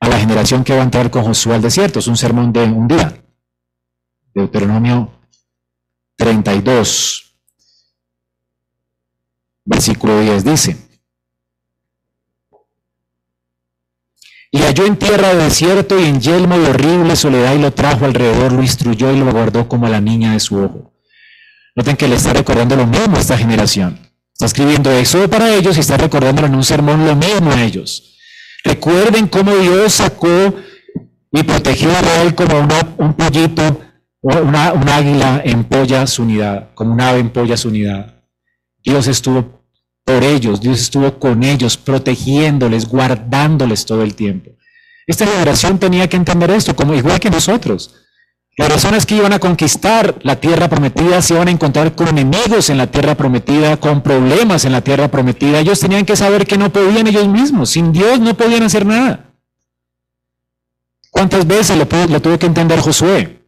a la generación que va a entrar con Josué al desierto. Es un sermón de un día. Deuteronomio 32, versículo 10 dice, Y halló en tierra de desierto y en yelmo de horrible soledad y lo trajo alrededor, lo instruyó y lo guardó como a la niña de su ojo. Noten que le está recordando lo mismo a esta generación. Está escribiendo eso para ellos y está recordándolo en un sermón lo mismo a ellos. Recuerden cómo Dios sacó y protegió a Israel como un pollito, una, un águila empolla su unidad, como un ave empolla su unidad. Dios estuvo por ellos, Dios estuvo con ellos, protegiéndoles, guardándoles todo el tiempo. Esta generación tenía que entender esto, como igual que nosotros. Las personas que iban a conquistar la tierra prometida se iban a encontrar con enemigos en la tierra prometida, con problemas en la tierra prometida. Ellos tenían que saber que no podían ellos mismos. Sin Dios no podían hacer nada. ¿Cuántas veces lo, tuvo que entender Josué?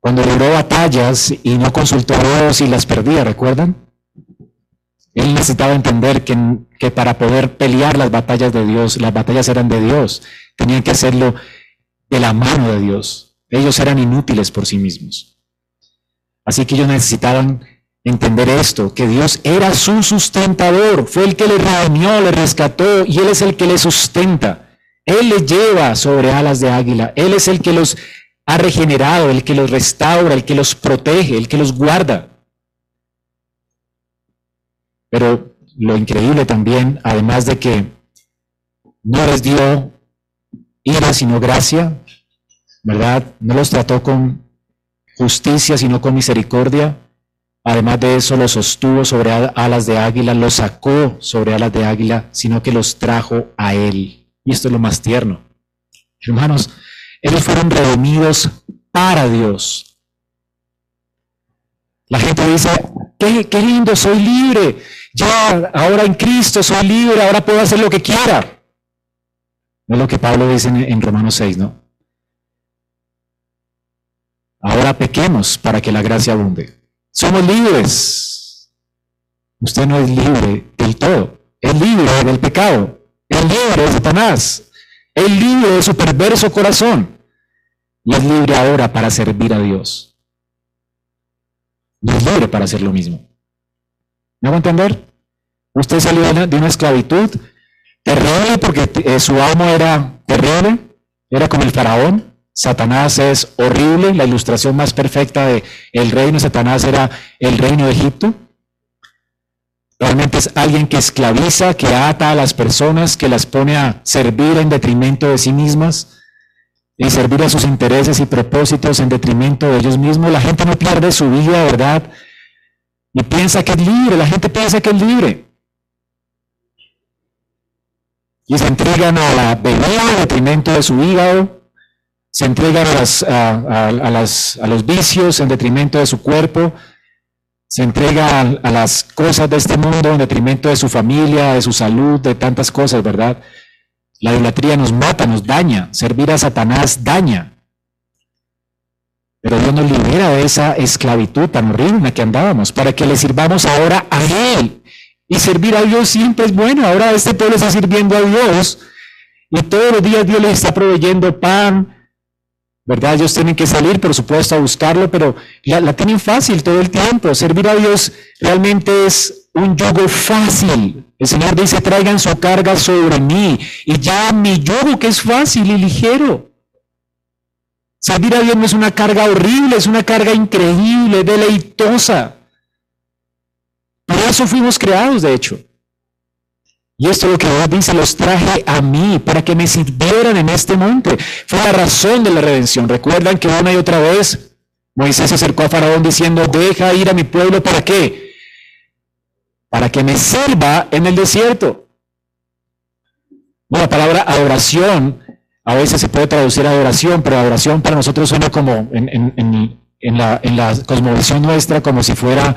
Cuando logró batallas y no consultó a Dios y las perdía, ¿recuerdan? Él necesitaba entender que, que para poder pelear las batallas de Dios, las batallas eran de Dios. Tenían que hacerlo de la mano de Dios. Ellos eran inútiles por sí mismos. Así que ellos necesitaban entender esto, que Dios era su sustentador, fue el que les reunió, les rescató y Él es el que les sustenta. Él les lleva sobre alas de águila, Él es el que los ha regenerado, el que los restaura, el que los protege, el que los guarda. Pero lo increíble también, además de que no les dio ira sino gracia, ¿verdad? No los trató con justicia, sino con misericordia. Además de eso, los sostuvo sobre alas de águila, los sacó sobre alas de águila, sino que los trajo a Él. Y esto es lo más tierno. Hermanos, ellos fueron redimidos para Dios. La gente dice, qué, lindo, soy libre. Ya, ahora en Cristo soy libre, ahora puedo hacer lo que quiera. No es lo que Pablo dice en, Romanos 6, ¿no? Ahora pequemos para que la gracia abunde. Somos libres. Usted no es libre del todo. Es libre del pecado. Es libre de Satanás. Es libre de su perverso corazón. Y es libre ahora para servir a Dios. No es libre para hacer lo mismo. ¿Me a entender? Usted salió de una, esclavitud terrible porque eh, su amo era terrible, era como el faraón, Satanás es horrible, la ilustración más perfecta de el reino de Satanás era el reino de Egipto. Realmente es alguien que esclaviza, que ata a las personas, que las pone a servir en detrimento de sí mismas y servir a sus intereses y propósitos en detrimento de ellos mismos. La gente no pierde su vida, ¿verdad? Y piensa que es libre, la gente piensa que es libre. Y se entregan a la bebida en detrimento de su hígado, se entregan a, a, los vicios en detrimento de su cuerpo, se entrega a, las cosas de este mundo en detrimento de su familia, de su salud, de tantas cosas, ¿verdad? La idolatría nos mata, nos daña, servir a Satanás daña. Pero Dios nos libera de esa esclavitud tan horrible en la que andábamos, para que le sirvamos ahora a Él. Y servir a Dios siempre es bueno. Ahora este pueblo está sirviendo a Dios y todos los días Dios les está proveyendo pan, ¿verdad? Ellos tienen que salir, por supuesto, a buscarlo, pero la, tienen fácil todo el tiempo. Servir a Dios realmente es un yugo fácil. El Señor dice, traigan su carga sobre mí y ya mi yugo que es fácil y ligero. Servir a Dios no es una carga horrible, es una carga increíble, deleitosa. Por eso fuimos creados, de hecho. Y esto es lo que Dios dice, los traje a mí para que me sirvieran en este monte. Fue la razón de la redención. Recuerdan que una y otra vez Moisés se acercó a Faraón diciendo, deja ir a mi pueblo, ¿para qué? Para que me sirva en el desierto. la palabra adoración a veces se puede traducir a adoración, pero adoración para nosotros suena como en, en la cosmovisión nuestra, como si fuera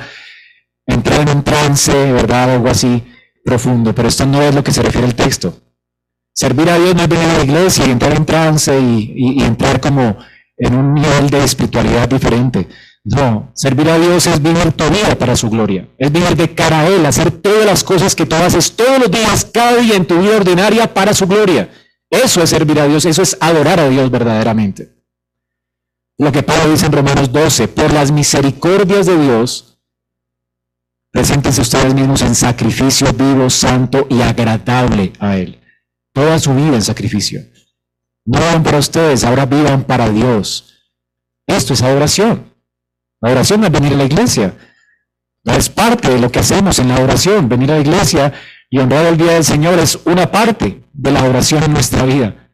entrar en un trance, ¿verdad? Algo así profundo, pero esto no es lo que se refiere el texto. Servir a Dios no es venir a la iglesia y entrar en trance y, entrar como en un nivel de espiritualidad diferente. No, servir a Dios es vivir tu vida para su gloria. Es vivir de cara a Él, hacer todas las cosas que tú haces todos los días, cada día en tu vida ordinaria para su gloria. Eso es servir a Dios, eso es adorar a Dios verdaderamente. Lo que Pablo dice en Romanos 12, por las misericordias de Dios, preséntense ustedes mismos en sacrificio vivo, santo y agradable a Él. Toda su vida en sacrificio. No vivan para ustedes, ahora vivan para Dios. Esto es adoración. La oración no es venir a la iglesia. es parte de lo que hacemos en la oración. Venir a la iglesia y honrar el día del Señor es una parte de la oración en nuestra vida.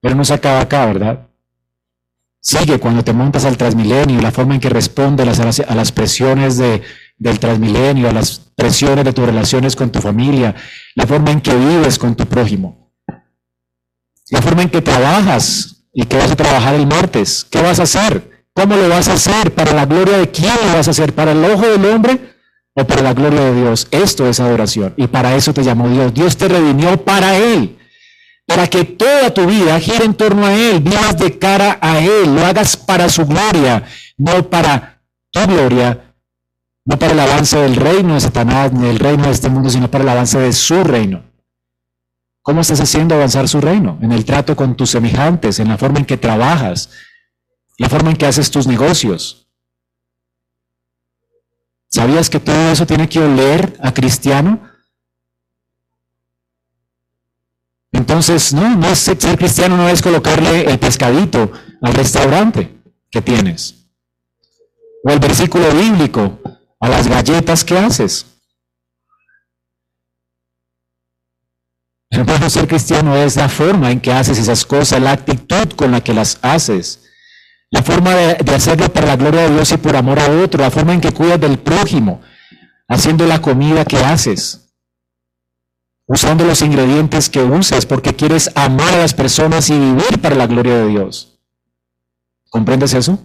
Pero no se acaba acá, ¿verdad? Sigue cuando te montas al transmilenio, la forma en que responde a las, presiones de, del transmilenio, a las presiones de tus relaciones con tu familia, la forma en que vives con tu prójimo, la forma en que trabajas y que vas a trabajar el martes, ¿qué vas a hacer? ¿Cómo lo vas a hacer? ¿Para la gloria de quién lo vas a hacer? ¿Para el ojo del hombre o para la gloria de Dios. Esto es adoración. Y para eso te llamó Dios. Dios te redimió para Él. Para que toda tu vida gire en torno a Él. Vivas de cara a Él. Lo hagas para su gloria. No para tu gloria. No para el avance del reino de Satanás ni del reino de este mundo, sino para el avance de su reino. ¿Cómo estás haciendo avanzar su reino? En el trato con tus semejantes, en la forma en que trabajas, la forma en que haces tus negocios, ¿Sabías que todo eso tiene que oler a cristiano? Entonces, no, no es ser cristiano no es colocarle el pescadito al restaurante que tienes. O el versículo bíblico a las galletas que haces. Hermano, ser cristiano es la forma en que haces esas cosas, la actitud con la que las haces. La forma de, hacerlo para la gloria de Dios y por amor a otro, la forma en que cuidas del prójimo, haciendo la comida que haces, usando los ingredientes que uses porque quieres amar a las personas y vivir para la gloria de Dios. ¿Comprendes eso?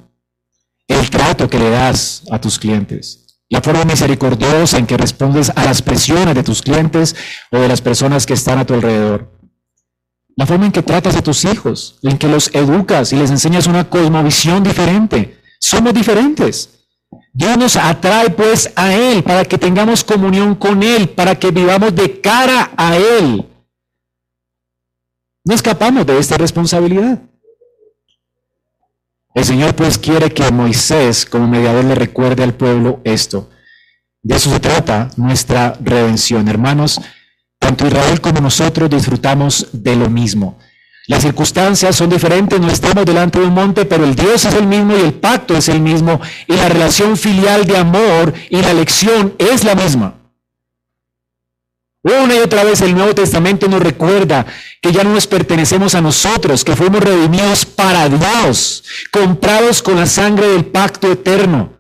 El trato que le das a tus clientes, la forma misericordiosa en que respondes a las presiones de tus clientes o de las personas que están a tu alrededor la forma en que tratas a tus hijos, en que los educas y les enseñas una cosmovisión diferente. Somos diferentes. Dios nos atrae pues a Él para que tengamos comunión con Él, para que vivamos de cara a Él. No escapamos de esta responsabilidad. El Señor pues quiere que Moisés como mediador le recuerde al pueblo esto. De eso se trata nuestra redención. Hermanos, tanto Israel como nosotros disfrutamos de lo mismo. Las circunstancias son diferentes, no estamos delante de un monte, pero el Dios es el mismo y el pacto es el mismo y la relación filial de amor y la elección es la misma. Una y otra vez el Nuevo Testamento nos recuerda que ya no nos pertenecemos a nosotros, que fuimos redimidos para Dios, comprados con la sangre del pacto eterno.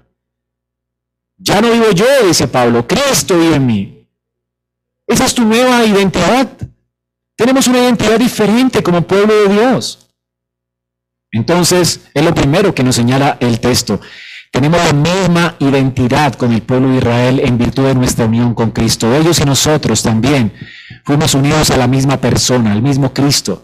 Ya no vivo yo, dice Pablo, Cristo vive en mí. Esa es tu nueva identidad. Tenemos una identidad diferente como pueblo de Dios. Entonces, es lo primero que nos señala el texto. Tenemos la misma identidad con el pueblo de Israel en virtud de nuestra unión con Cristo. Ellos y nosotros también fuimos unidos a la misma persona, al mismo Cristo.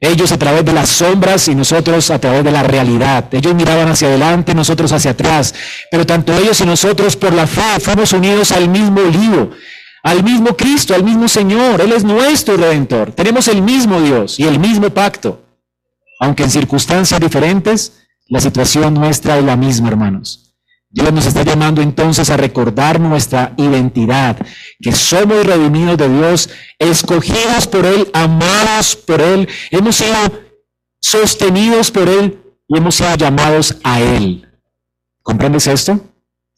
Ellos a través de las sombras y nosotros a través de la realidad. Ellos miraban hacia adelante, nosotros hacia atrás. Pero tanto ellos y nosotros por la fe fuimos unidos al mismo lío, al mismo Cristo, al mismo Señor. Él es nuestro redentor. Tenemos el mismo Dios y el mismo pacto. Aunque en circunstancias diferentes, la situación nuestra es la misma, hermanos. Dios nos está llamando entonces a recordar nuestra identidad, que somos redimidos de Dios, escogidos por Él, amados por Él, hemos sido sostenidos por Él, y hemos sido llamados a Él. ¿Comprendes esto?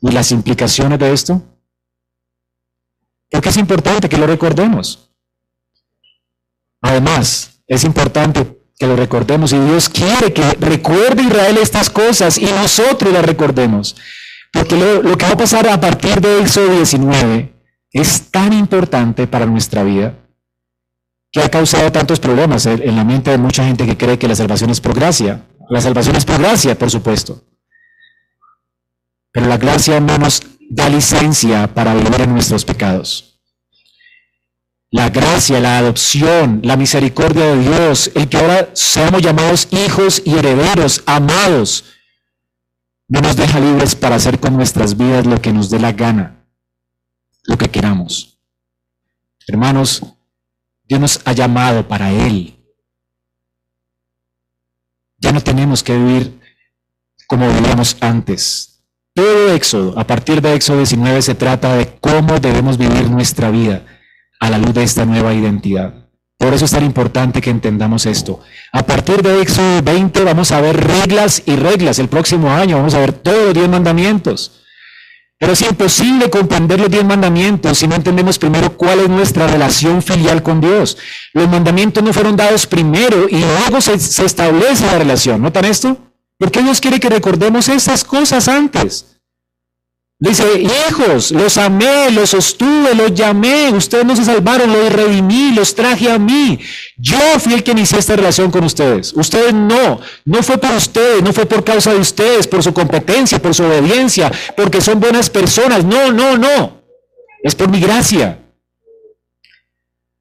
¿Y las implicaciones de esto? Porque es importante que lo recordemos. Además, es importante que lo recordemos y Dios quiere que recuerde Israel estas cosas y nosotros las recordemos. Porque lo, que va a pasar a partir de Éxodo 19 es tan importante para nuestra vida que ha causado tantos problemas en la mente de mucha gente que cree que la salvación es por gracia. La salvación es por gracia, por supuesto. Pero la gracia no nos da licencia para vivir en nuestros pecados. La gracia, la adopción, la misericordia de Dios, el que ahora seamos llamados hijos y herederos, amados, no nos deja libres para hacer con nuestras vidas lo que nos dé la gana, lo que queramos. Hermanos, Dios nos ha llamado para Él. Ya no tenemos que vivir como vivíamos antes. Todo Éxodo, a partir de Éxodo 19, se trata de cómo debemos vivir nuestra vida a la luz de esta nueva identidad. Por eso es tan importante que entendamos esto. A partir de Éxodo 20 vamos a ver reglas y reglas. El próximo año vamos a ver todos los diez mandamientos. Pero es imposible comprender los diez mandamientos si no entendemos primero cuál es nuestra relación filial con Dios. Los mandamientos no fueron dados primero y luego se, establece la relación. ¿Notan esto? Porque Dios quiere que recordemos esas cosas antes. Dice, hijos, los amé, los sostuve, los llamé, ustedes no se salvaron, los redimí, los traje a mí. Yo fui el que inicié esta relación con ustedes. Ustedes no, no fue por ustedes, no fue por causa de ustedes, por su competencia, por su obediencia, porque son buenas personas. No, no, no. Es por mi gracia.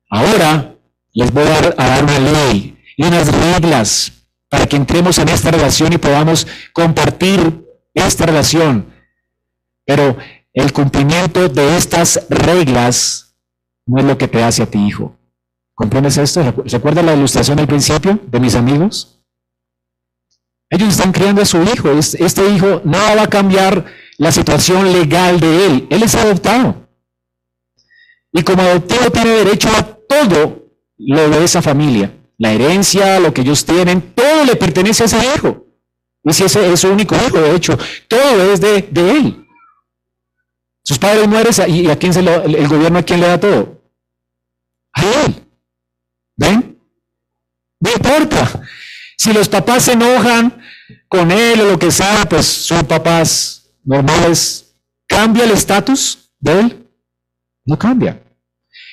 Ahora les voy a dar una ley y unas reglas para que entremos en esta relación y podamos compartir esta relación pero el cumplimiento de estas reglas no es lo que te hace a ti hijo. ¿Comprendes esto? ¿Recuerda la ilustración al principio de mis amigos? Ellos están criando a su hijo. Este hijo no va a cambiar la situación legal de él. Él es adoptado. Y como adoptado tiene derecho a todo lo de esa familia. La herencia, lo que ellos tienen, todo le pertenece a ese hijo. Y si ese es su único hijo, de hecho, todo es de él. Sus padres mueren y a quién se lo, el gobierno a quién le da todo. A él. ¿Ven? No importa. Si los papás se enojan con él o lo que sea, pues son papás normales. ¿Cambia el estatus de él? No cambia.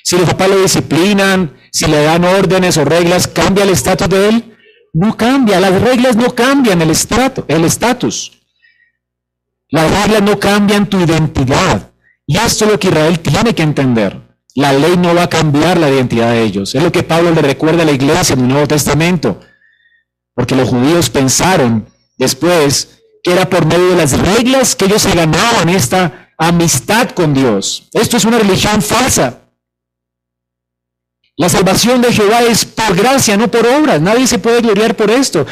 Si los papás lo disciplinan, si le dan órdenes o reglas, ¿cambia el estatus de él? No cambia. Las reglas no cambian el estatus. Las reglas no cambian tu identidad. Y esto es lo que Israel tiene que entender. La ley no va a cambiar la identidad de ellos. Es lo que Pablo le recuerda a la iglesia en el Nuevo Testamento. Porque los judíos pensaron después que era por medio de las reglas que ellos se ganaban esta amistad con Dios. Esto es una religión falsa. La salvación de Jehová es por gracia, no por obras. Nadie se puede gloriar por esto.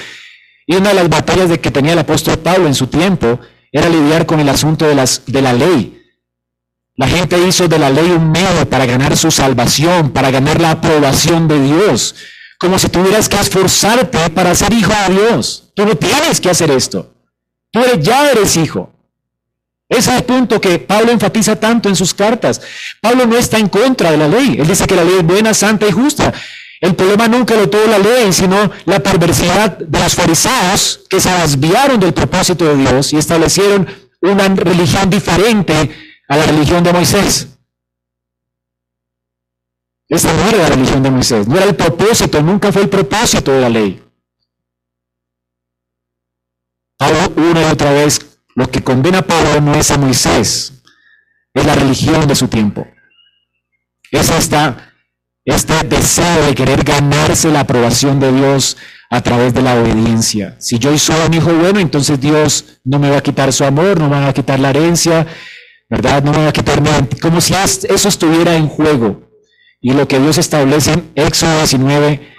Y una de las batallas de que tenía el apóstol Pablo en su tiempo era lidiar con el asunto de, las, de la ley. La gente hizo de la ley un medio para ganar su salvación, para ganar la aprobación de Dios, como si tuvieras que esforzarte para ser hijo de Dios. Tú no tienes que hacer esto. Tú ya eres hijo. Ese es el punto que Pablo enfatiza tanto en sus cartas. Pablo no está en contra de la ley. Él dice que la ley es buena, santa y justa. El problema nunca lo tuvo la ley, sino la perversidad de los fariseos que se desviaron del propósito de Dios y establecieron una religión diferente a la religión de Moisés. Esa no era la religión de Moisés, no era el propósito, nunca fue el propósito de la ley. Ahora, una y otra vez, lo que condena a Pablo no es a Moisés, es la religión de su tiempo. Es esta este deseo de querer ganarse la aprobación de Dios a través de la obediencia. Si yo soy un hijo bueno, entonces Dios no me va a quitar su amor, no me va a quitar la herencia, ¿verdad? No me va a quitar nada. Como si eso estuviera en juego. Y lo que Dios establece en Éxodo 19,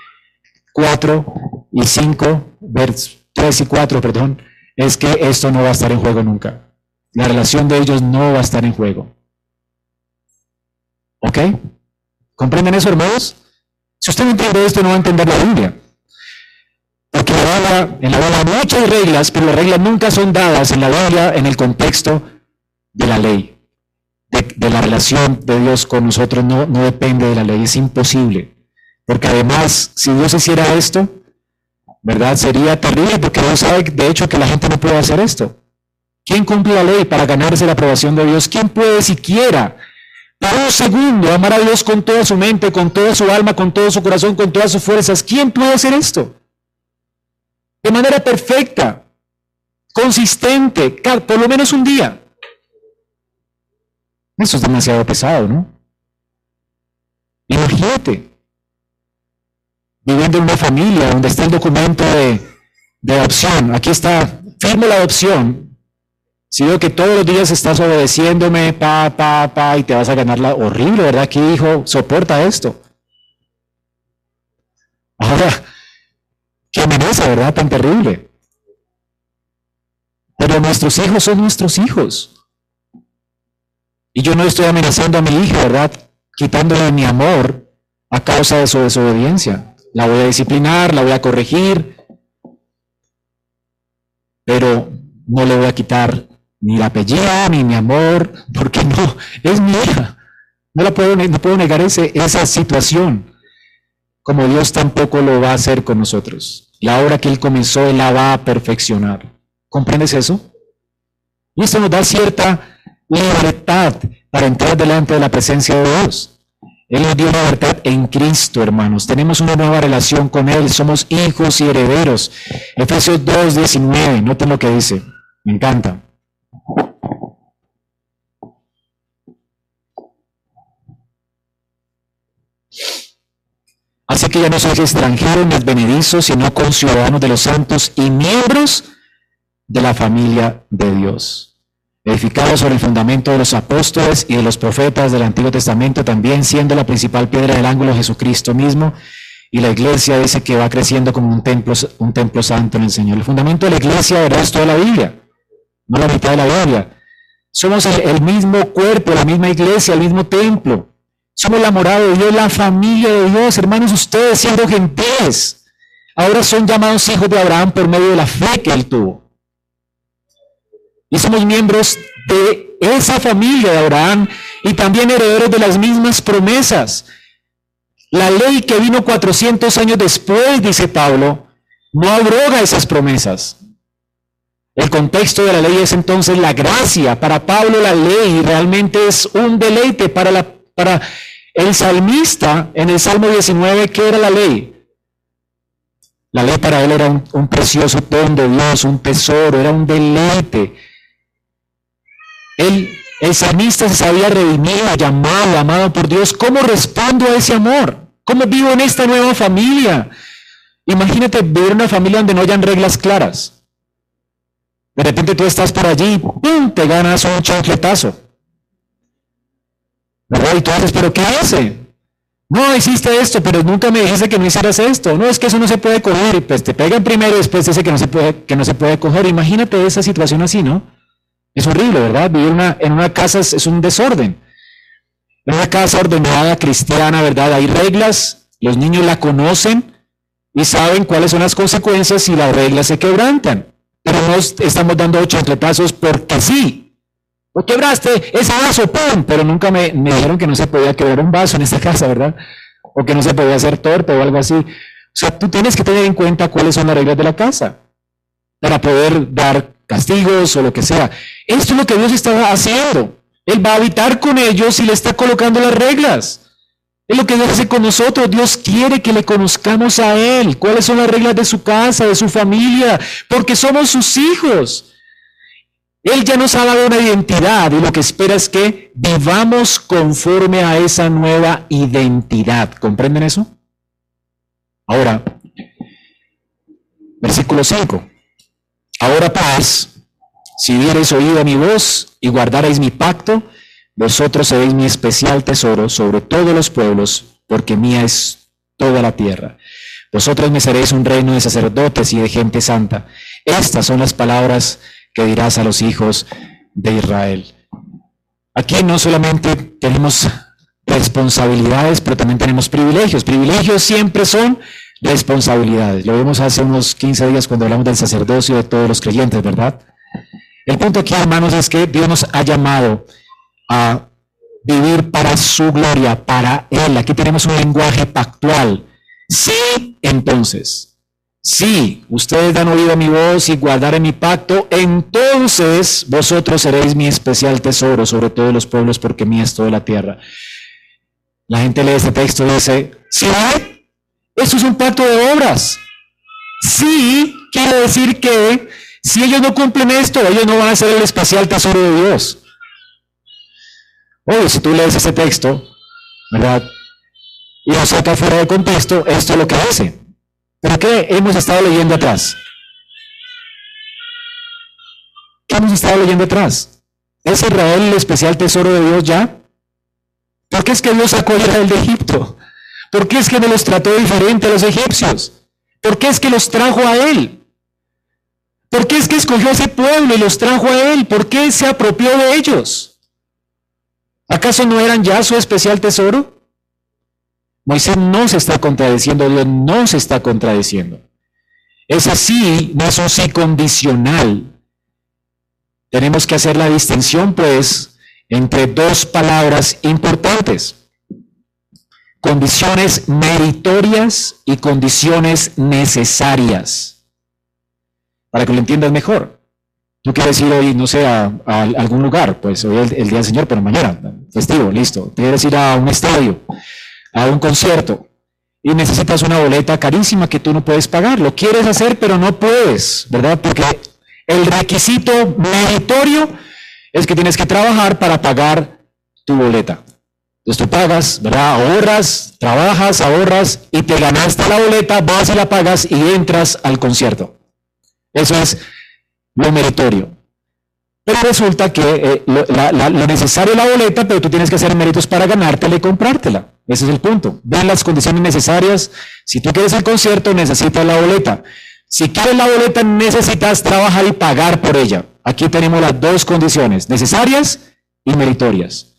4 y 5, versos 3 y 4, perdón, es que esto no va a estar en juego nunca. La relación de ellos no va a estar en juego. ¿Ok? ¿Comprenden eso, hermanos? Si usted no entiende esto, no va a entender la Biblia. Porque le va a Biblia, en la hay muchas reglas, pero las reglas nunca son dadas en la Biblia en el contexto de la ley. De, la relación de Dios con nosotros no, no depende de la ley, es imposible. Porque además, si Dios hiciera esto, ¿verdad? Sería terrible porque Dios sabe de hecho que la gente no puede hacer esto. ¿Quién cumple la ley para ganarse la aprobación de Dios? ¿Quién puede siquiera un segundo amar a Dios con toda su mente, con toda su alma, con todo su corazón, con todas sus fuerzas? ¿Quién puede hacer esto? De manera perfecta, consistente, por lo menos un día. Eso es demasiado pesado, ¿no? Imagínate, viviendo en una familia donde está el documento de, de adopción. Aquí está, firme la adopción, si veo que todos los días estás obedeciéndome, pa, pa, pa, y te vas a ganar la horrible, ¿verdad? ¿Qué hijo soporta esto? Ahora, qué amenaza, ¿verdad? Tan terrible. Pero nuestros hijos son nuestros hijos. Y yo no estoy amenazando a mi hija, ¿verdad? Quitándole mi amor a causa de su desobediencia. La voy a disciplinar, la voy a corregir, pero no le voy a quitar ni la apellido, ni mi amor, porque no, es mi hija. No, la puedo, no puedo negar ese, esa situación, como Dios tampoco lo va a hacer con nosotros. La obra que Él comenzó, Él la va a perfeccionar. ¿Comprendes eso? Y esto nos da cierta libertad para entrar delante de la presencia de Dios. Él nos dio libertad en Cristo, hermanos. Tenemos una nueva relación con Él. Somos hijos y herederos. Efesios 2, 19. Noten lo que dice. Me encanta. Así que ya no sois extranjeros ni advenedizos, sino conciudadanos de los santos y miembros de la familia de Dios. Edificados sobre el fundamento de los apóstoles y de los profetas del Antiguo Testamento, también siendo la principal piedra del ángulo Jesucristo mismo. Y la iglesia dice que va creciendo como un templo, un templo santo en el Señor. El fundamento de la iglesia, ¿verdad? Es toda la Biblia, no la mitad de la Biblia. Somos el mismo cuerpo, la misma iglesia, el mismo templo. Somos la morada de Dios, la familia de Dios. Hermanos, ustedes siendo gentiles, ahora son llamados hijos de Abraham por medio de la fe que él tuvo. Y somos miembros de esa familia de Abraham y también herederos de las mismas promesas. La ley que vino 400 años después, dice Pablo, no abroga esas promesas. El contexto de la ley es entonces la gracia. Para Pablo la ley realmente es un deleite para la para el salmista en el Salmo 19, ¿qué era la ley? La ley para él era un, precioso don de Dios, un tesoro, era un deleite. El salmista se sabía redimido, llamado, amado por Dios. ¿Cómo respondo a ese amor? ¿Cómo vivo en esta nueva familia? Imagínate vivir en una familia donde no hayan reglas claras. De repente tú estás por allí, ¡pum! te ganas un chancletazo. ¿Verdad? Y tú ¿pero qué hace? No, hiciste esto, pero nunca me dijiste que no hicieras esto. No, es que eso no se puede coger. Y pues te pegan primero y después dice que no se puede, que no se puede coger. Imagínate esa situación así, ¿no? Es horrible, ¿verdad? Vivir una, en una casa es, un desorden. En una casa ordenada, cristiana, ¿verdad? Hay reglas, los niños la conocen y saben cuáles son las consecuencias si las reglas se quebrantan. Pero no estamos dando ocho pasos porque sí. O quebraste ese vaso, ¡pum! Pero nunca me, dijeron que no se podía quebrar un vaso en esta casa, ¿verdad? O que no se podía hacer torpe o algo así. O sea, tú tienes que tener en cuenta cuáles son las reglas de la casa para poder dar castigos o lo que sea. Esto es lo que Dios está haciendo. Él va a habitar con ellos y le está colocando las reglas. Es lo que Dios hace con nosotros. Dios quiere que le conozcamos a Él. ¿Cuáles son las reglas de su casa, de su familia? Porque somos sus hijos. Él ya nos ha dado una identidad y lo que espera es que vivamos conforme a esa nueva identidad. ¿Comprenden eso? Ahora, versículo 5. Ahora paz, si diereis oído a mi voz y guardareis mi pacto, vosotros seréis mi especial tesoro sobre todos los pueblos, porque mía es toda la tierra. Vosotros me seréis un reino de sacerdotes y de gente santa. Estas son las palabras que dirás a los hijos de Israel. Aquí no solamente tenemos responsabilidades, pero también tenemos privilegios. Privilegios siempre son responsabilidades. Lo vimos hace unos 15 días cuando hablamos del sacerdocio de todos los creyentes, ¿verdad? El punto aquí, hermanos, es que Dios nos ha llamado a vivir para su gloria, para Él. Aquí tenemos un lenguaje pactual. Sí, entonces, si ustedes dan oído mi voz y guardaren mi pacto, entonces vosotros seréis mi especial tesoro sobre todos los pueblos, porque mí es toda la tierra. La gente lee este texto y dice, ¿sí? Eso es un pacto de obras. Sí, quiere decir que si ellos no cumplen esto, ellos no van a ser el especial tesoro de Dios. Oye, si tú lees ese texto, ¿verdad? Y lo saca fuera de contexto, esto es lo que hace. ¿Pero qué hemos estado leyendo atrás? ¿Qué hemos estado leyendo atrás? ¿Es Israel el especial tesoro de Dios ya? ¿Por qué es que Dios sacó a Israel de Egipto? ¿Por qué es que no los trató diferente a los egipcios? ¿Por qué es que los trajo a Él? ¿Por qué es que escogió a ese pueblo y los trajo a Él? ¿Por qué se apropió de ellos? ¿Acaso no eran ya su especial tesoro? Moisés no se está contradiciendo, Dios no se está contradiciendo. Es así, no es un sí condicional. Tenemos que hacer la distinción, pues, entre dos palabras importantes. Condiciones meritorias y condiciones necesarias. Para que lo entiendas mejor. Tú quieres ir hoy, no sé, a, algún lugar, pues hoy es el, Día del Señor, pero mañana, festivo, listo. Quieres ir a un estadio a un concierto y necesitas una boleta carísima que tú no puedes pagar. Lo quieres hacer, pero no puedes, ¿verdad? Porque el requisito meritorio es que tienes que trabajar para pagar tu boleta. Entonces tú pagas, ¿verdad? Ahorras, trabajas, ahorras y te ganaste la boleta, vas y la pagas y entras al concierto. Eso es lo meritorio. Pero resulta que eh, lo, necesario es la boleta, pero tú tienes que hacer méritos para ganártela y comprártela. Ese es el punto. Ven las condiciones necesarias. Si tú quieres el concierto, necesitas la boleta. Si quieres la boleta, necesitas trabajar y pagar por ella. Aquí tenemos las dos condiciones, necesarias y meritorias.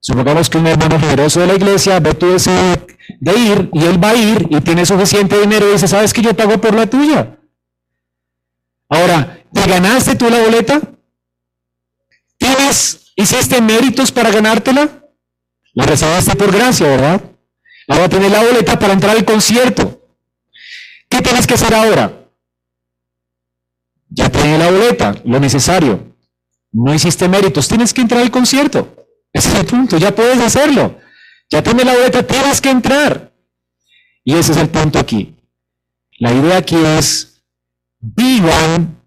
Supongamos que un hermano generoso de la iglesia ve tu deseo de ir y él va a ir y tiene suficiente dinero y dice, ¿sabes que yo pago por la tuya? Ahora, ¿te ganaste tú la boleta? ¿Tienes, hiciste méritos para ganártela? La reservaste por gracia, ¿verdad? Ahora tienes la boleta para entrar al concierto. ¿Qué tienes que hacer ahora? Ya tienes la boleta, lo necesario. No hiciste méritos, tienes que entrar al concierto. Ese es el punto, ya puedes hacerlo. Ya tienes la boleta, tienes que entrar. Y ese es el punto aquí. La idea aquí es, vivan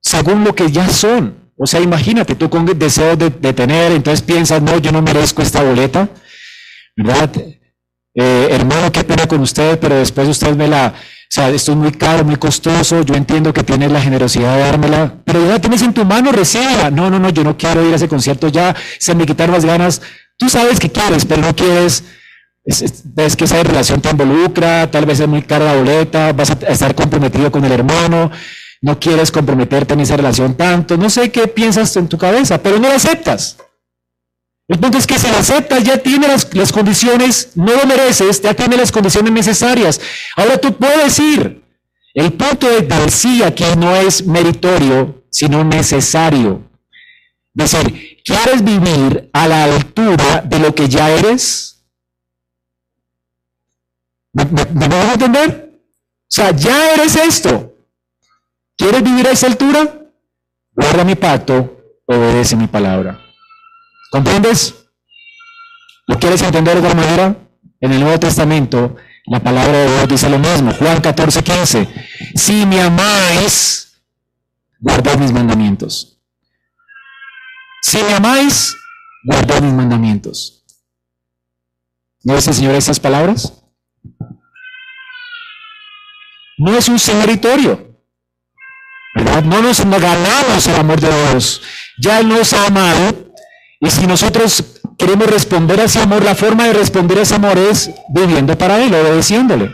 según lo que ya son. O sea, imagínate, tú con deseo de, tener, entonces piensas, no, yo no merezco esta boleta, ¿verdad? Eh, hermano, qué pena con usted, pero después usted me la, o sea, esto es muy caro, muy costoso, yo entiendo que tienes la generosidad de dármela, pero ya tienes en tu mano, reciba. No, no, no, yo no quiero ir a ese concierto ya, se me quitaron las ganas. Tú sabes que quieres, pero no quieres, ves que esa relación te involucra, tal vez es muy cara la boleta, vas a estar comprometido con el hermano, no quieres comprometerte en esa relación tanto, no sé qué piensas en tu cabeza, pero no la aceptas. El punto es que si la aceptas ya tiene las, condiciones, no lo mereces, ya tiene las condiciones necesarias. Ahora tú puedes ir. El punto de sí aquí no es meritorio, sino necesario. Es decir, ¿quieres vivir a la altura de lo que ya eres? ¿Me, me, a entender? O sea, ya eres esto. ¿Quieres vivir a esa altura? Guarda mi pacto, obedece mi palabra. ¿Comprendes? ¿Lo quieres entender de otra manera? En el Nuevo Testamento, la palabra de Dios dice lo mismo. Juan 14, 15. Si me amáis, guardad mis mandamientos. Si me amáis, guardad mis mandamientos. ¿No dice el Señor esas palabras? No es un No nos ganamos el amor de Dios. Ya Él nos ha amado. Y si nosotros queremos responder a ese amor, la forma de responder a ese amor es viviendo para Él, obedeciéndole.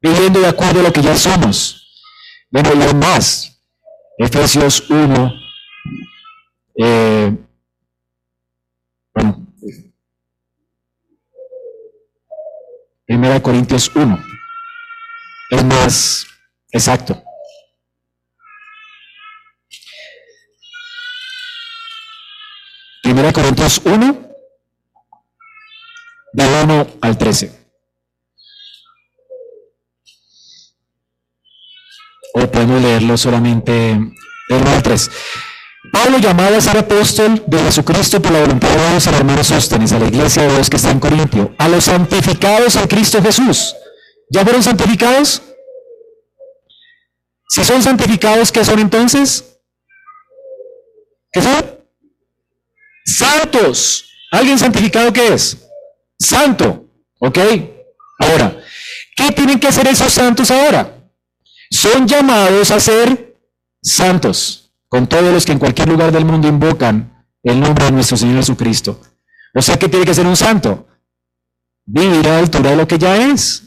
Viviendo de acuerdo a lo que ya somos. Bueno, y más. Efesios 1. Eh, bueno. Primera Corintios 1. es más exacto. Primera Corintios 1, de 1 al 13. O podemos leerlo solamente de 1 al 3. Pablo llamado a ser apóstol de Jesucristo por la voluntad de Dios al hermano Sóstenes, a la iglesia de Dios que está en Corintio, a los santificados en Cristo Jesús. ¿Ya fueron santificados? Si son santificados, ¿qué son entonces? ¿Qué son? Santos. ¿Alguien santificado qué es? Santo. ¿Ok? Ahora, ¿qué tienen que hacer esos santos ahora? Son llamados a ser santos, con todos los que en cualquier lugar del mundo invocan el nombre de nuestro Señor Jesucristo. O sea, ¿qué tiene que ser un santo? Vivir a la altura de lo que ya es.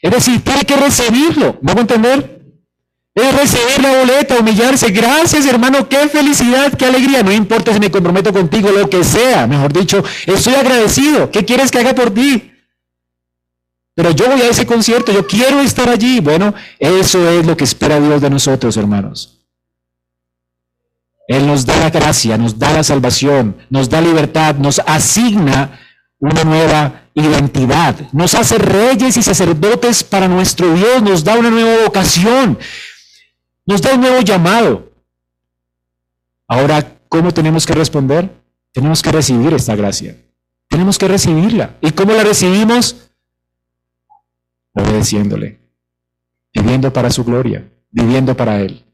Es decir, tiene que recibirlo. ¿Vamos a entender? Es recibir la boleta, humillarse. Gracias, hermano. Qué felicidad, qué alegría. No importa si me comprometo contigo, lo que sea. Mejor dicho, estoy agradecido. ¿Qué quieres que haga por ti? Pero yo voy a ese concierto, yo quiero estar allí. Bueno, eso es lo que espera Dios de nosotros, hermanos. Él nos da la gracia, nos da la salvación, nos da libertad, nos asigna una nueva identidad, nos hace reyes y sacerdotes para nuestro Dios, nos da una nueva vocación, nos da un nuevo llamado. Ahora, ¿cómo tenemos que responder? Tenemos que recibir esta gracia. Tenemos que recibirla. ¿Y cómo la recibimos? Obedeciéndole, viviendo para su gloria, viviendo para Él.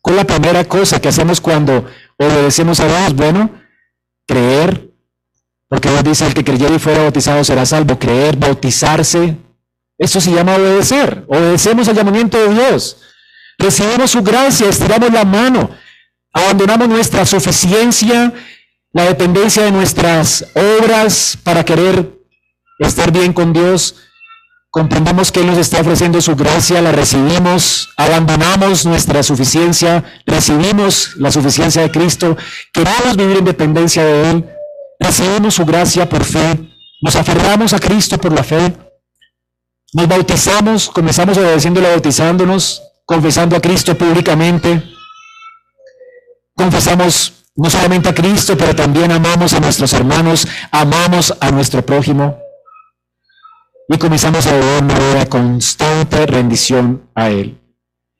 ¿Cuál es la primera cosa que hacemos cuando obedecemos a Dios? Bueno, creer, porque Dios dice, el que creyera y fuera bautizado será salvo. Creer, bautizarse, eso se llama obedecer. Obedecemos al llamamiento de Dios recibimos su gracia, estiramos la mano, abandonamos nuestra suficiencia, la dependencia de nuestras obras para querer estar bien con Dios. Comprendemos que Él nos está ofreciendo su gracia, la recibimos, abandonamos nuestra suficiencia, recibimos la suficiencia de Cristo, queremos vivir en dependencia de Él, recibimos su gracia por fe, nos aferramos a Cristo por la fe, nos bautizamos, comenzamos obedeciéndole, bautizándonos, confesando a Cristo públicamente. Confesamos no solamente a Cristo, pero también amamos a nuestros hermanos, amamos a nuestro prójimo. Y comenzamos a vivir una constante rendición a Él.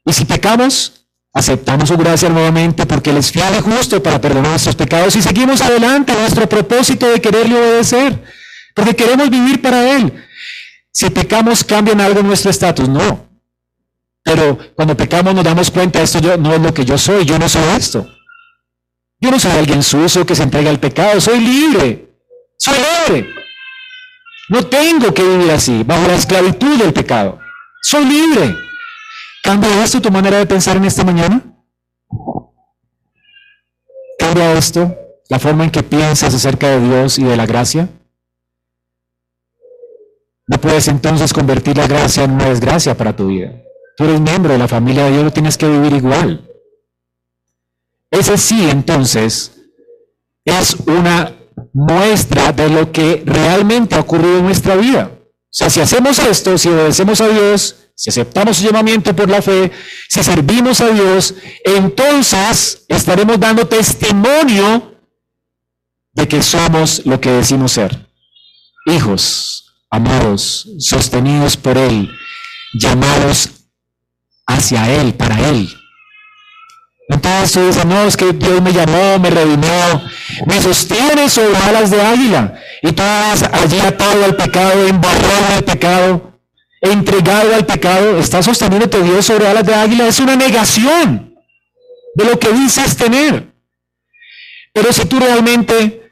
Y si pecamos, aceptamos su gracia nuevamente porque Él es fiel y justo para perdonar nuestros pecados y seguimos adelante nuestro propósito de quererle obedecer, porque queremos vivir para Él. Si pecamos, cambian algo nuestro estatus. No, pero cuando pecamos nos damos cuenta, esto yo, no es lo que yo soy, yo no soy esto. Yo no soy alguien sucio que se entrega al pecado, soy libre, soy libre. No tengo que vivir así, bajo la esclavitud del pecado. Soy libre. ¿Cambia esto tu manera de pensar en esta mañana? ¿Cambia esto la forma en que piensas acerca de Dios y de la gracia? No puedes entonces convertir la gracia en una desgracia para tu vida. Tú eres miembro de la familia de Dios, no tienes que vivir igual. Ese sí, entonces, es una muestra de lo que realmente ha ocurrido en nuestra vida. O sea, si hacemos esto, si obedecemos a Dios, si aceptamos su llamamiento por la fe, si servimos a Dios, entonces estaremos dando testimonio de que somos lo que decimos ser. Hijos, amados, sostenidos por Él, llamados hacia Él, para Él. Entonces tú dices, no, es que Dios me llamó, me redimió, me sostiene sobre alas de águila. Y tú vas allí atado al pecado, embarrado al pecado, entregado al pecado, está sosteniéndote Dios sobre alas de águila. Es una negación de lo que dices tener. Pero si tú realmente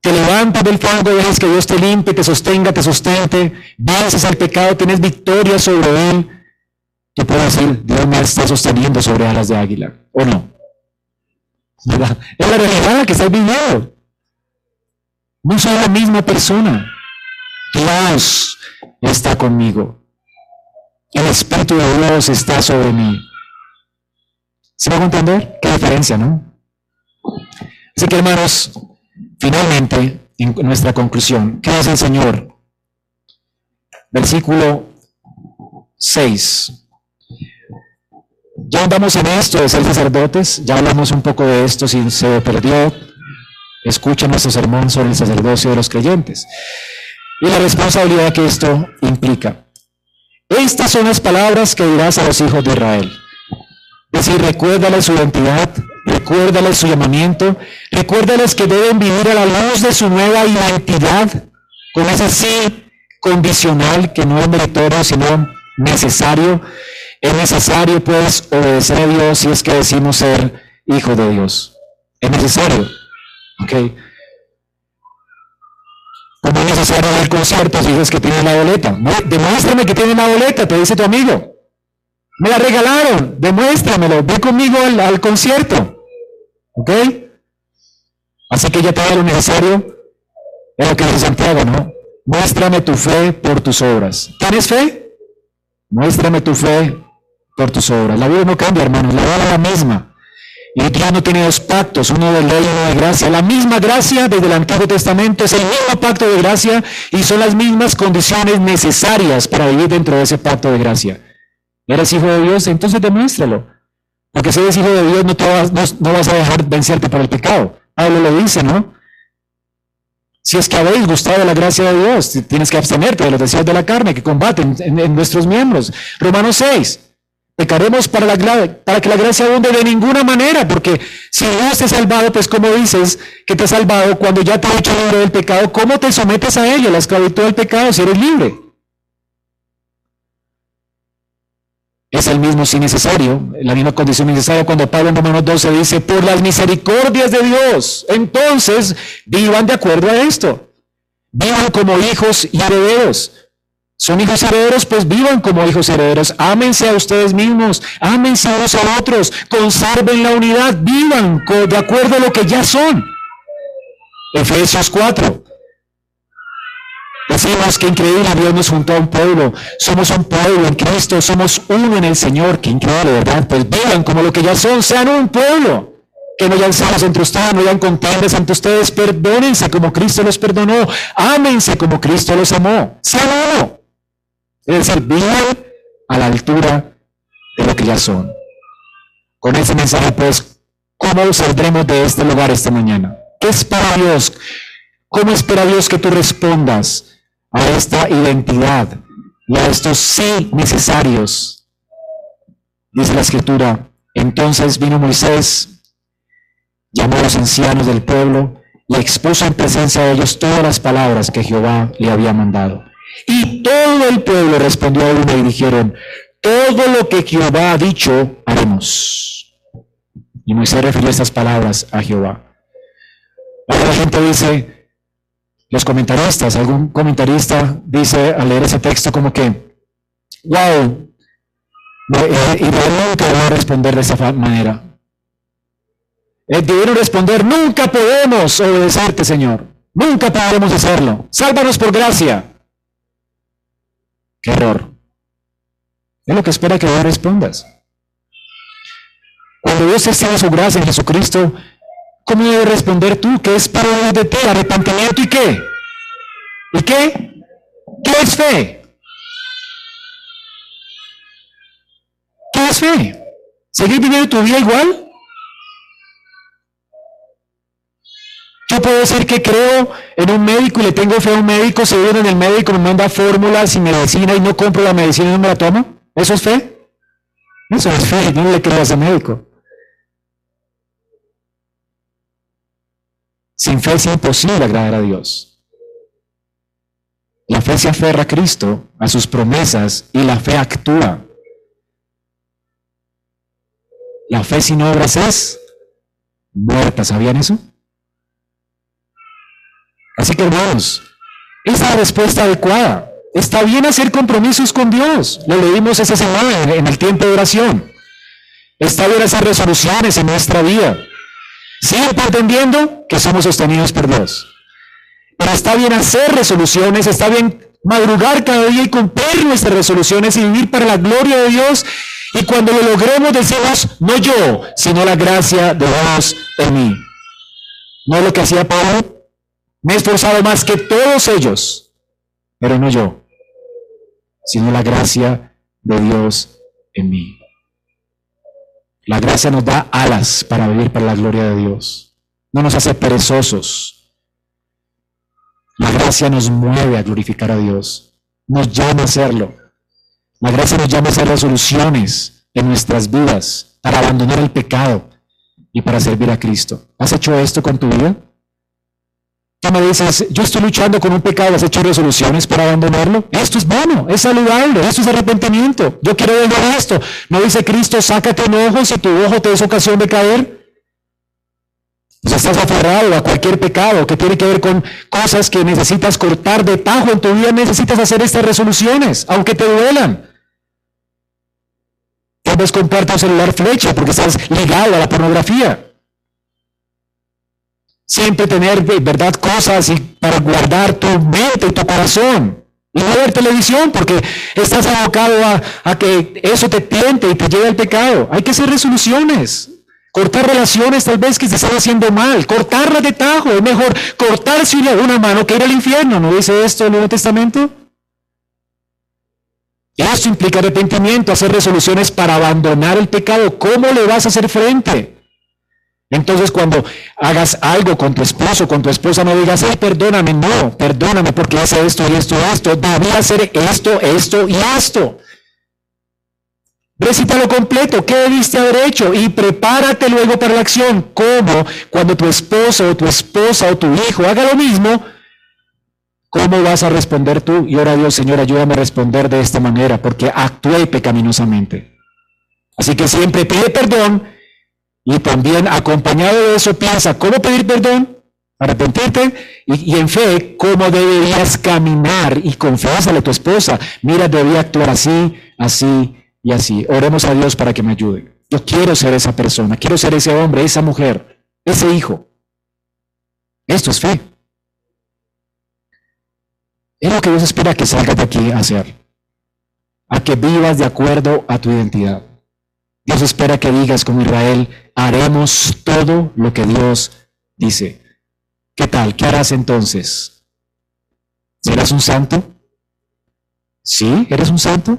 te levantas del fango, dejas que Dios te limpie, te sostenga, te sustente, vences al pecado, tienes victoria sobre él, puedo decir, Dios me está sosteniendo sobre alas de águila, ¿o no? Es la realidad que estás viviendo. No soy la misma persona. Dios está conmigo. El Espíritu de Dios está sobre mí. ¿Se va a entender? Qué diferencia, ¿no? Así que hermanos, finalmente, en nuestra conclusión, ¿qué hace el Señor? Versículo 6. Ya andamos en esto de ser sacerdotes, ya hablamos un poco de esto, si se perdió, escucha nuestro sermón sobre el sacerdocio de los creyentes y la responsabilidad que esto implica. Estas son las palabras que dirás a los hijos de Israel. Es decir, recuérdales su identidad, recuérdales su llamamiento, recuérdales que deben vivir a la luz de su nueva identidad, con ese sí condicional que no es meritorio, sino necesario. Es necesario, pues, obedecer a Dios si es que decimos ser hijo de Dios. Es necesario. ¿Ok? Como es necesario el concierto si dices que tiene la boleta. Demuéstrame que tiene la boleta, te dice tu amigo. Me la regalaron, demuéstramelo, ve conmigo al, concierto. ¿Ok? Así que ya te da lo necesario. Es lo que dice Santiago, ¿no? Muéstrame tu fe por tus obras. ¿Tienes fe? Muéstrame tu fe por tus obras. La vida no cambia, hermanos, la vida es la misma. Y Dios no tiene dos pactos, uno de ley y uno de gracia. La misma gracia desde el Antiguo Testamento es el mismo pacto de gracia y son las mismas condiciones necesarias para vivir dentro de ese pacto de gracia. ¿Eres hijo de Dios? Entonces demuéstralo. Porque si eres hijo de Dios no, vas, no, vas a dejar vencerte por el pecado. Pablo lo dice, ¿no? Si es que habéis gustado la gracia de Dios, tienes que abstenerte de los deseos de la carne que combaten en nuestros miembros. Romanos 6. Pecaremos para, la, para que la gracia abunde de ninguna manera, porque si Dios te ha salvado, pues como dices que te ha salvado cuando ya te ha hecho libre del pecado, ¿cómo te sometes a ello, la esclavitud del pecado, si eres libre? Es el mismo si necesario, la misma condición necesaria cuando Pablo en Romanos 12 dice, por las misericordias de Dios, entonces vivan de acuerdo a esto. Vivan como hijos y herederos son hijos herederos, pues vivan como hijos herederos. Ámense a ustedes mismos, ámense a a otros, conserven la unidad, vivan de acuerdo a lo que ya son. Efesios 4. Decimos que increíble Dios nos juntó a un pueblo. Somos un pueblo en Cristo, somos uno en el Señor. Qué increíble, ¿verdad? Pues vivan como lo que ya son, sean un pueblo. Que no hayan salas entre ustedes, no hayan contendas ante ustedes. Perdónense como Cristo los perdonó. Ámense como Cristo los amó. Sean uno. Es decir, vivan a la altura de lo que ya son. Con ese mensaje, pues, ¿cómo saldremos de este lugar esta mañana? ¿Qué espera Dios? ¿Cómo espera Dios que tú respondas a esta identidad y a estos sí necesarios? Dice la escritura, entonces vino Moisés, llamó a los ancianos del pueblo y expuso en presencia de ellos todas las palabras que Jehová le había mandado. Y todo el pueblo respondió a uno y dijeron, todo lo que Jehová ha dicho, haremos. Y Moisés refirió estas palabras a Jehová. Ahora la gente dice, los comentaristas, algún comentarista dice al leer ese texto como que, wow, y nunca va a responder de esa manera. Eh, debieron responder, nunca podemos obedecerte, Señor. Nunca podremos hacerlo. Sálvanos por gracia. Qué error. Es lo que espera que vos respondas. Cuando Dios está en su gracia en Jesucristo, ¿cómo debes responder tú? ¿Qué es para de ti? ¿Arrepentimiento y qué? ¿Y qué? ¿Qué es fe? ¿Qué es fe? ¿Seguir viviendo tu vida igual? Yo puedo decir que creo en un médico y le tengo fe a un médico, se viene en el médico, me manda fórmulas y medicina y no compro la medicina y no me la tomo. ¿Eso es fe? Eso es fe, no le creo a ese médico. Sin fe es imposible agradar a Dios. La fe se aferra a Cristo, a sus promesas, y la fe actúa. La fe sin obras es muerta, ¿sabían eso? Así que hermanos, es respuesta adecuada. Está bien hacer compromisos con Dios. Lo leímos esa semana en el tiempo de oración. Está bien hacer resoluciones en nuestra vida. Siempre entendiendo que somos sostenidos por Dios. Pero está bien hacer resoluciones, está bien madrugar cada día y cumplir nuestras resoluciones y vivir para la gloria de Dios. Y cuando lo logremos decimos, no yo, sino la gracia de Dios en mí. No lo que hacía Pablo, me he esforzado más que todos ellos, pero no yo, sino la gracia de Dios en mí. La gracia nos da alas para vivir para la gloria de Dios. No nos hace perezosos. La gracia nos mueve a glorificar a Dios. Nos llama a hacerlo. La gracia nos llama a hacer resoluciones en nuestras vidas para abandonar el pecado y para servir a Cristo. ¿Has hecho esto con tu vida? Tú me dices, yo estoy luchando con un pecado, ¿has hecho resoluciones para abandonarlo? Esto es bueno, es saludable, esto es arrepentimiento. Yo quiero dejar esto. ¿No dice Cristo, sácate un ojo si tu ojo te es ocasión de caer? O estás aferrado a cualquier pecado que tiene que ver con cosas que necesitas cortar de tajo en tu vida, necesitas hacer estas resoluciones, aunque te duelan. Tal vez comprar un celular flecha porque estás ligado a la pornografía. Siempre tener, ¿verdad?, cosas y para guardar tu mente y tu corazón. Y no ver televisión porque estás abocado a, que eso te tiente y te lleve al pecado. Hay que hacer resoluciones. Cortar relaciones tal vez que se están haciendo mal. Cortarlas de tajo. Es mejor cortarse una mano que ir al infierno. ¿No dice esto el Nuevo Testamento? Eso implica arrepentimiento, hacer resoluciones para abandonar el pecado. ¿Cómo le vas a hacer frente? Entonces cuando hagas algo con tu esposo, con tu esposa, no digas, ay, perdóname, no, perdóname porque hace esto y esto y esto. Debía hacer esto, esto y esto. Recítalo completo, ¿qué debiste haber hecho? Y prepárate luego para la acción. ¿Cómo? Cuando tu esposo o tu esposa o tu hijo haga lo mismo, ¿Cómo vas a responder tú? Y ahora Dios, Señor, ayúdame a responder de esta manera, porque actué pecaminosamente. Así que siempre pide perdón y también acompañado de eso piensa cómo pedir perdón, arrepentirte y, en fe cómo deberías caminar y confiásale a tu esposa. Mira, debía actuar así, así y así. Oremos a Dios para que me ayude. Yo quiero ser esa persona, quiero ser ese hombre, esa mujer, ese hijo. Esto es fe. Es lo que Dios espera que salgas de aquí a hacer. A que vivas de acuerdo a tu identidad. Dios espera que digas como Israel, haremos todo lo que Dios dice. ¿Qué tal? ¿Qué harás entonces? ¿Serás un santo? ¿Sí? ¿Eres un santo?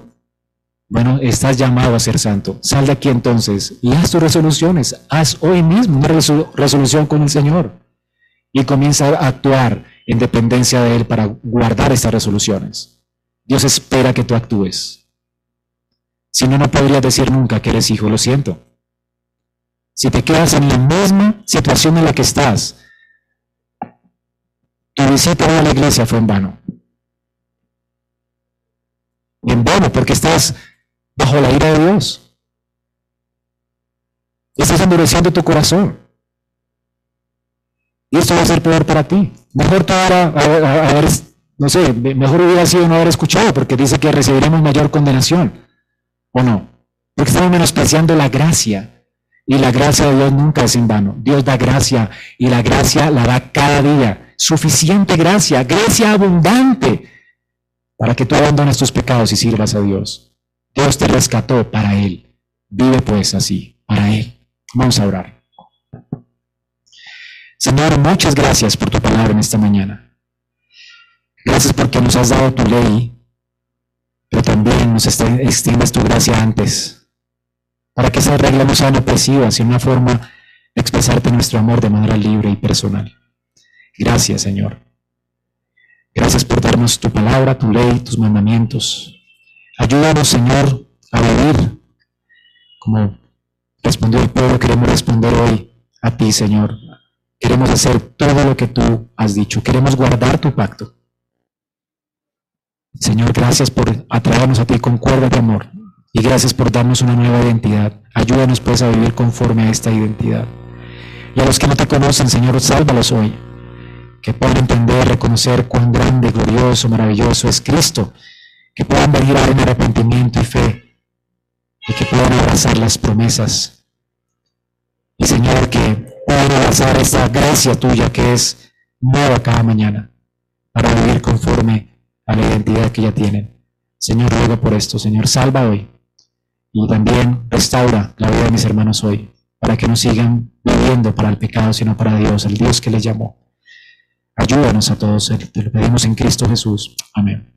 Bueno, estás llamado a ser santo. Sal de aquí entonces y haz tus resoluciones. Haz hoy mismo una resolución con el Señor y comienza a actuar en dependencia de Él para guardar estas resoluciones. Dios espera que tú actúes. Si no, no podrías decir nunca que eres hijo, lo siento. Si te quedas en la misma situación en la que estás, tu visita a la iglesia fue en vano. en vano, porque estás bajo la ira de Dios. Estás endureciendo tu corazón. Y esto va a ser peor para ti. Mejor no sé, mejor hubiera sido no haber escuchado, porque dice que recibiremos mayor condenación. ¿O no? Porque estamos menospreciando la gracia. Y la gracia de Dios nunca es en vano. Dios da gracia y la gracia la da cada día. Suficiente gracia, gracia abundante para que tú abandones tus pecados y sirvas a Dios. Dios te rescató para Él. Vive pues así, para Él. Vamos a orar. Señor, muchas gracias por tu palabra en esta mañana. Gracias porque nos has dado tu ley, pero también nos extiendes tu gracia antes, para que esas reglas no sean opresivas, sino una forma de expresarte nuestro amor de manera libre y personal. Gracias, Señor. Gracias por darnos tu palabra, tu ley, tus mandamientos. Ayúdanos, Señor, a vivir como respondió el pueblo, queremos responder hoy a ti, Señor, Queremos hacer todo lo que tú has dicho. Queremos guardar tu pacto. Señor, gracias por atraernos a ti con cuerda de amor. Y gracias por darnos una nueva identidad. Ayúdanos pues a vivir conforme a esta identidad. Y a los que no te conocen, Señor, sálvalos hoy. Que puedan entender, reconocer cuán grande, glorioso, maravilloso es Cristo. Que puedan venir a en arrepentimiento y fe. Y que puedan abrazar las promesas. Y Señor, que puedan abrazar esta gracia tuya que es nueva cada mañana para vivir conforme a la identidad que ya tienen. Señor, ruego por esto. Señor, salva hoy y también restaura la vida de mis hermanos hoy para que no sigan viviendo para el pecado, sino para Dios, el Dios que les llamó. Ayúdanos a todos, te lo pedimos en Cristo Jesús. Amén.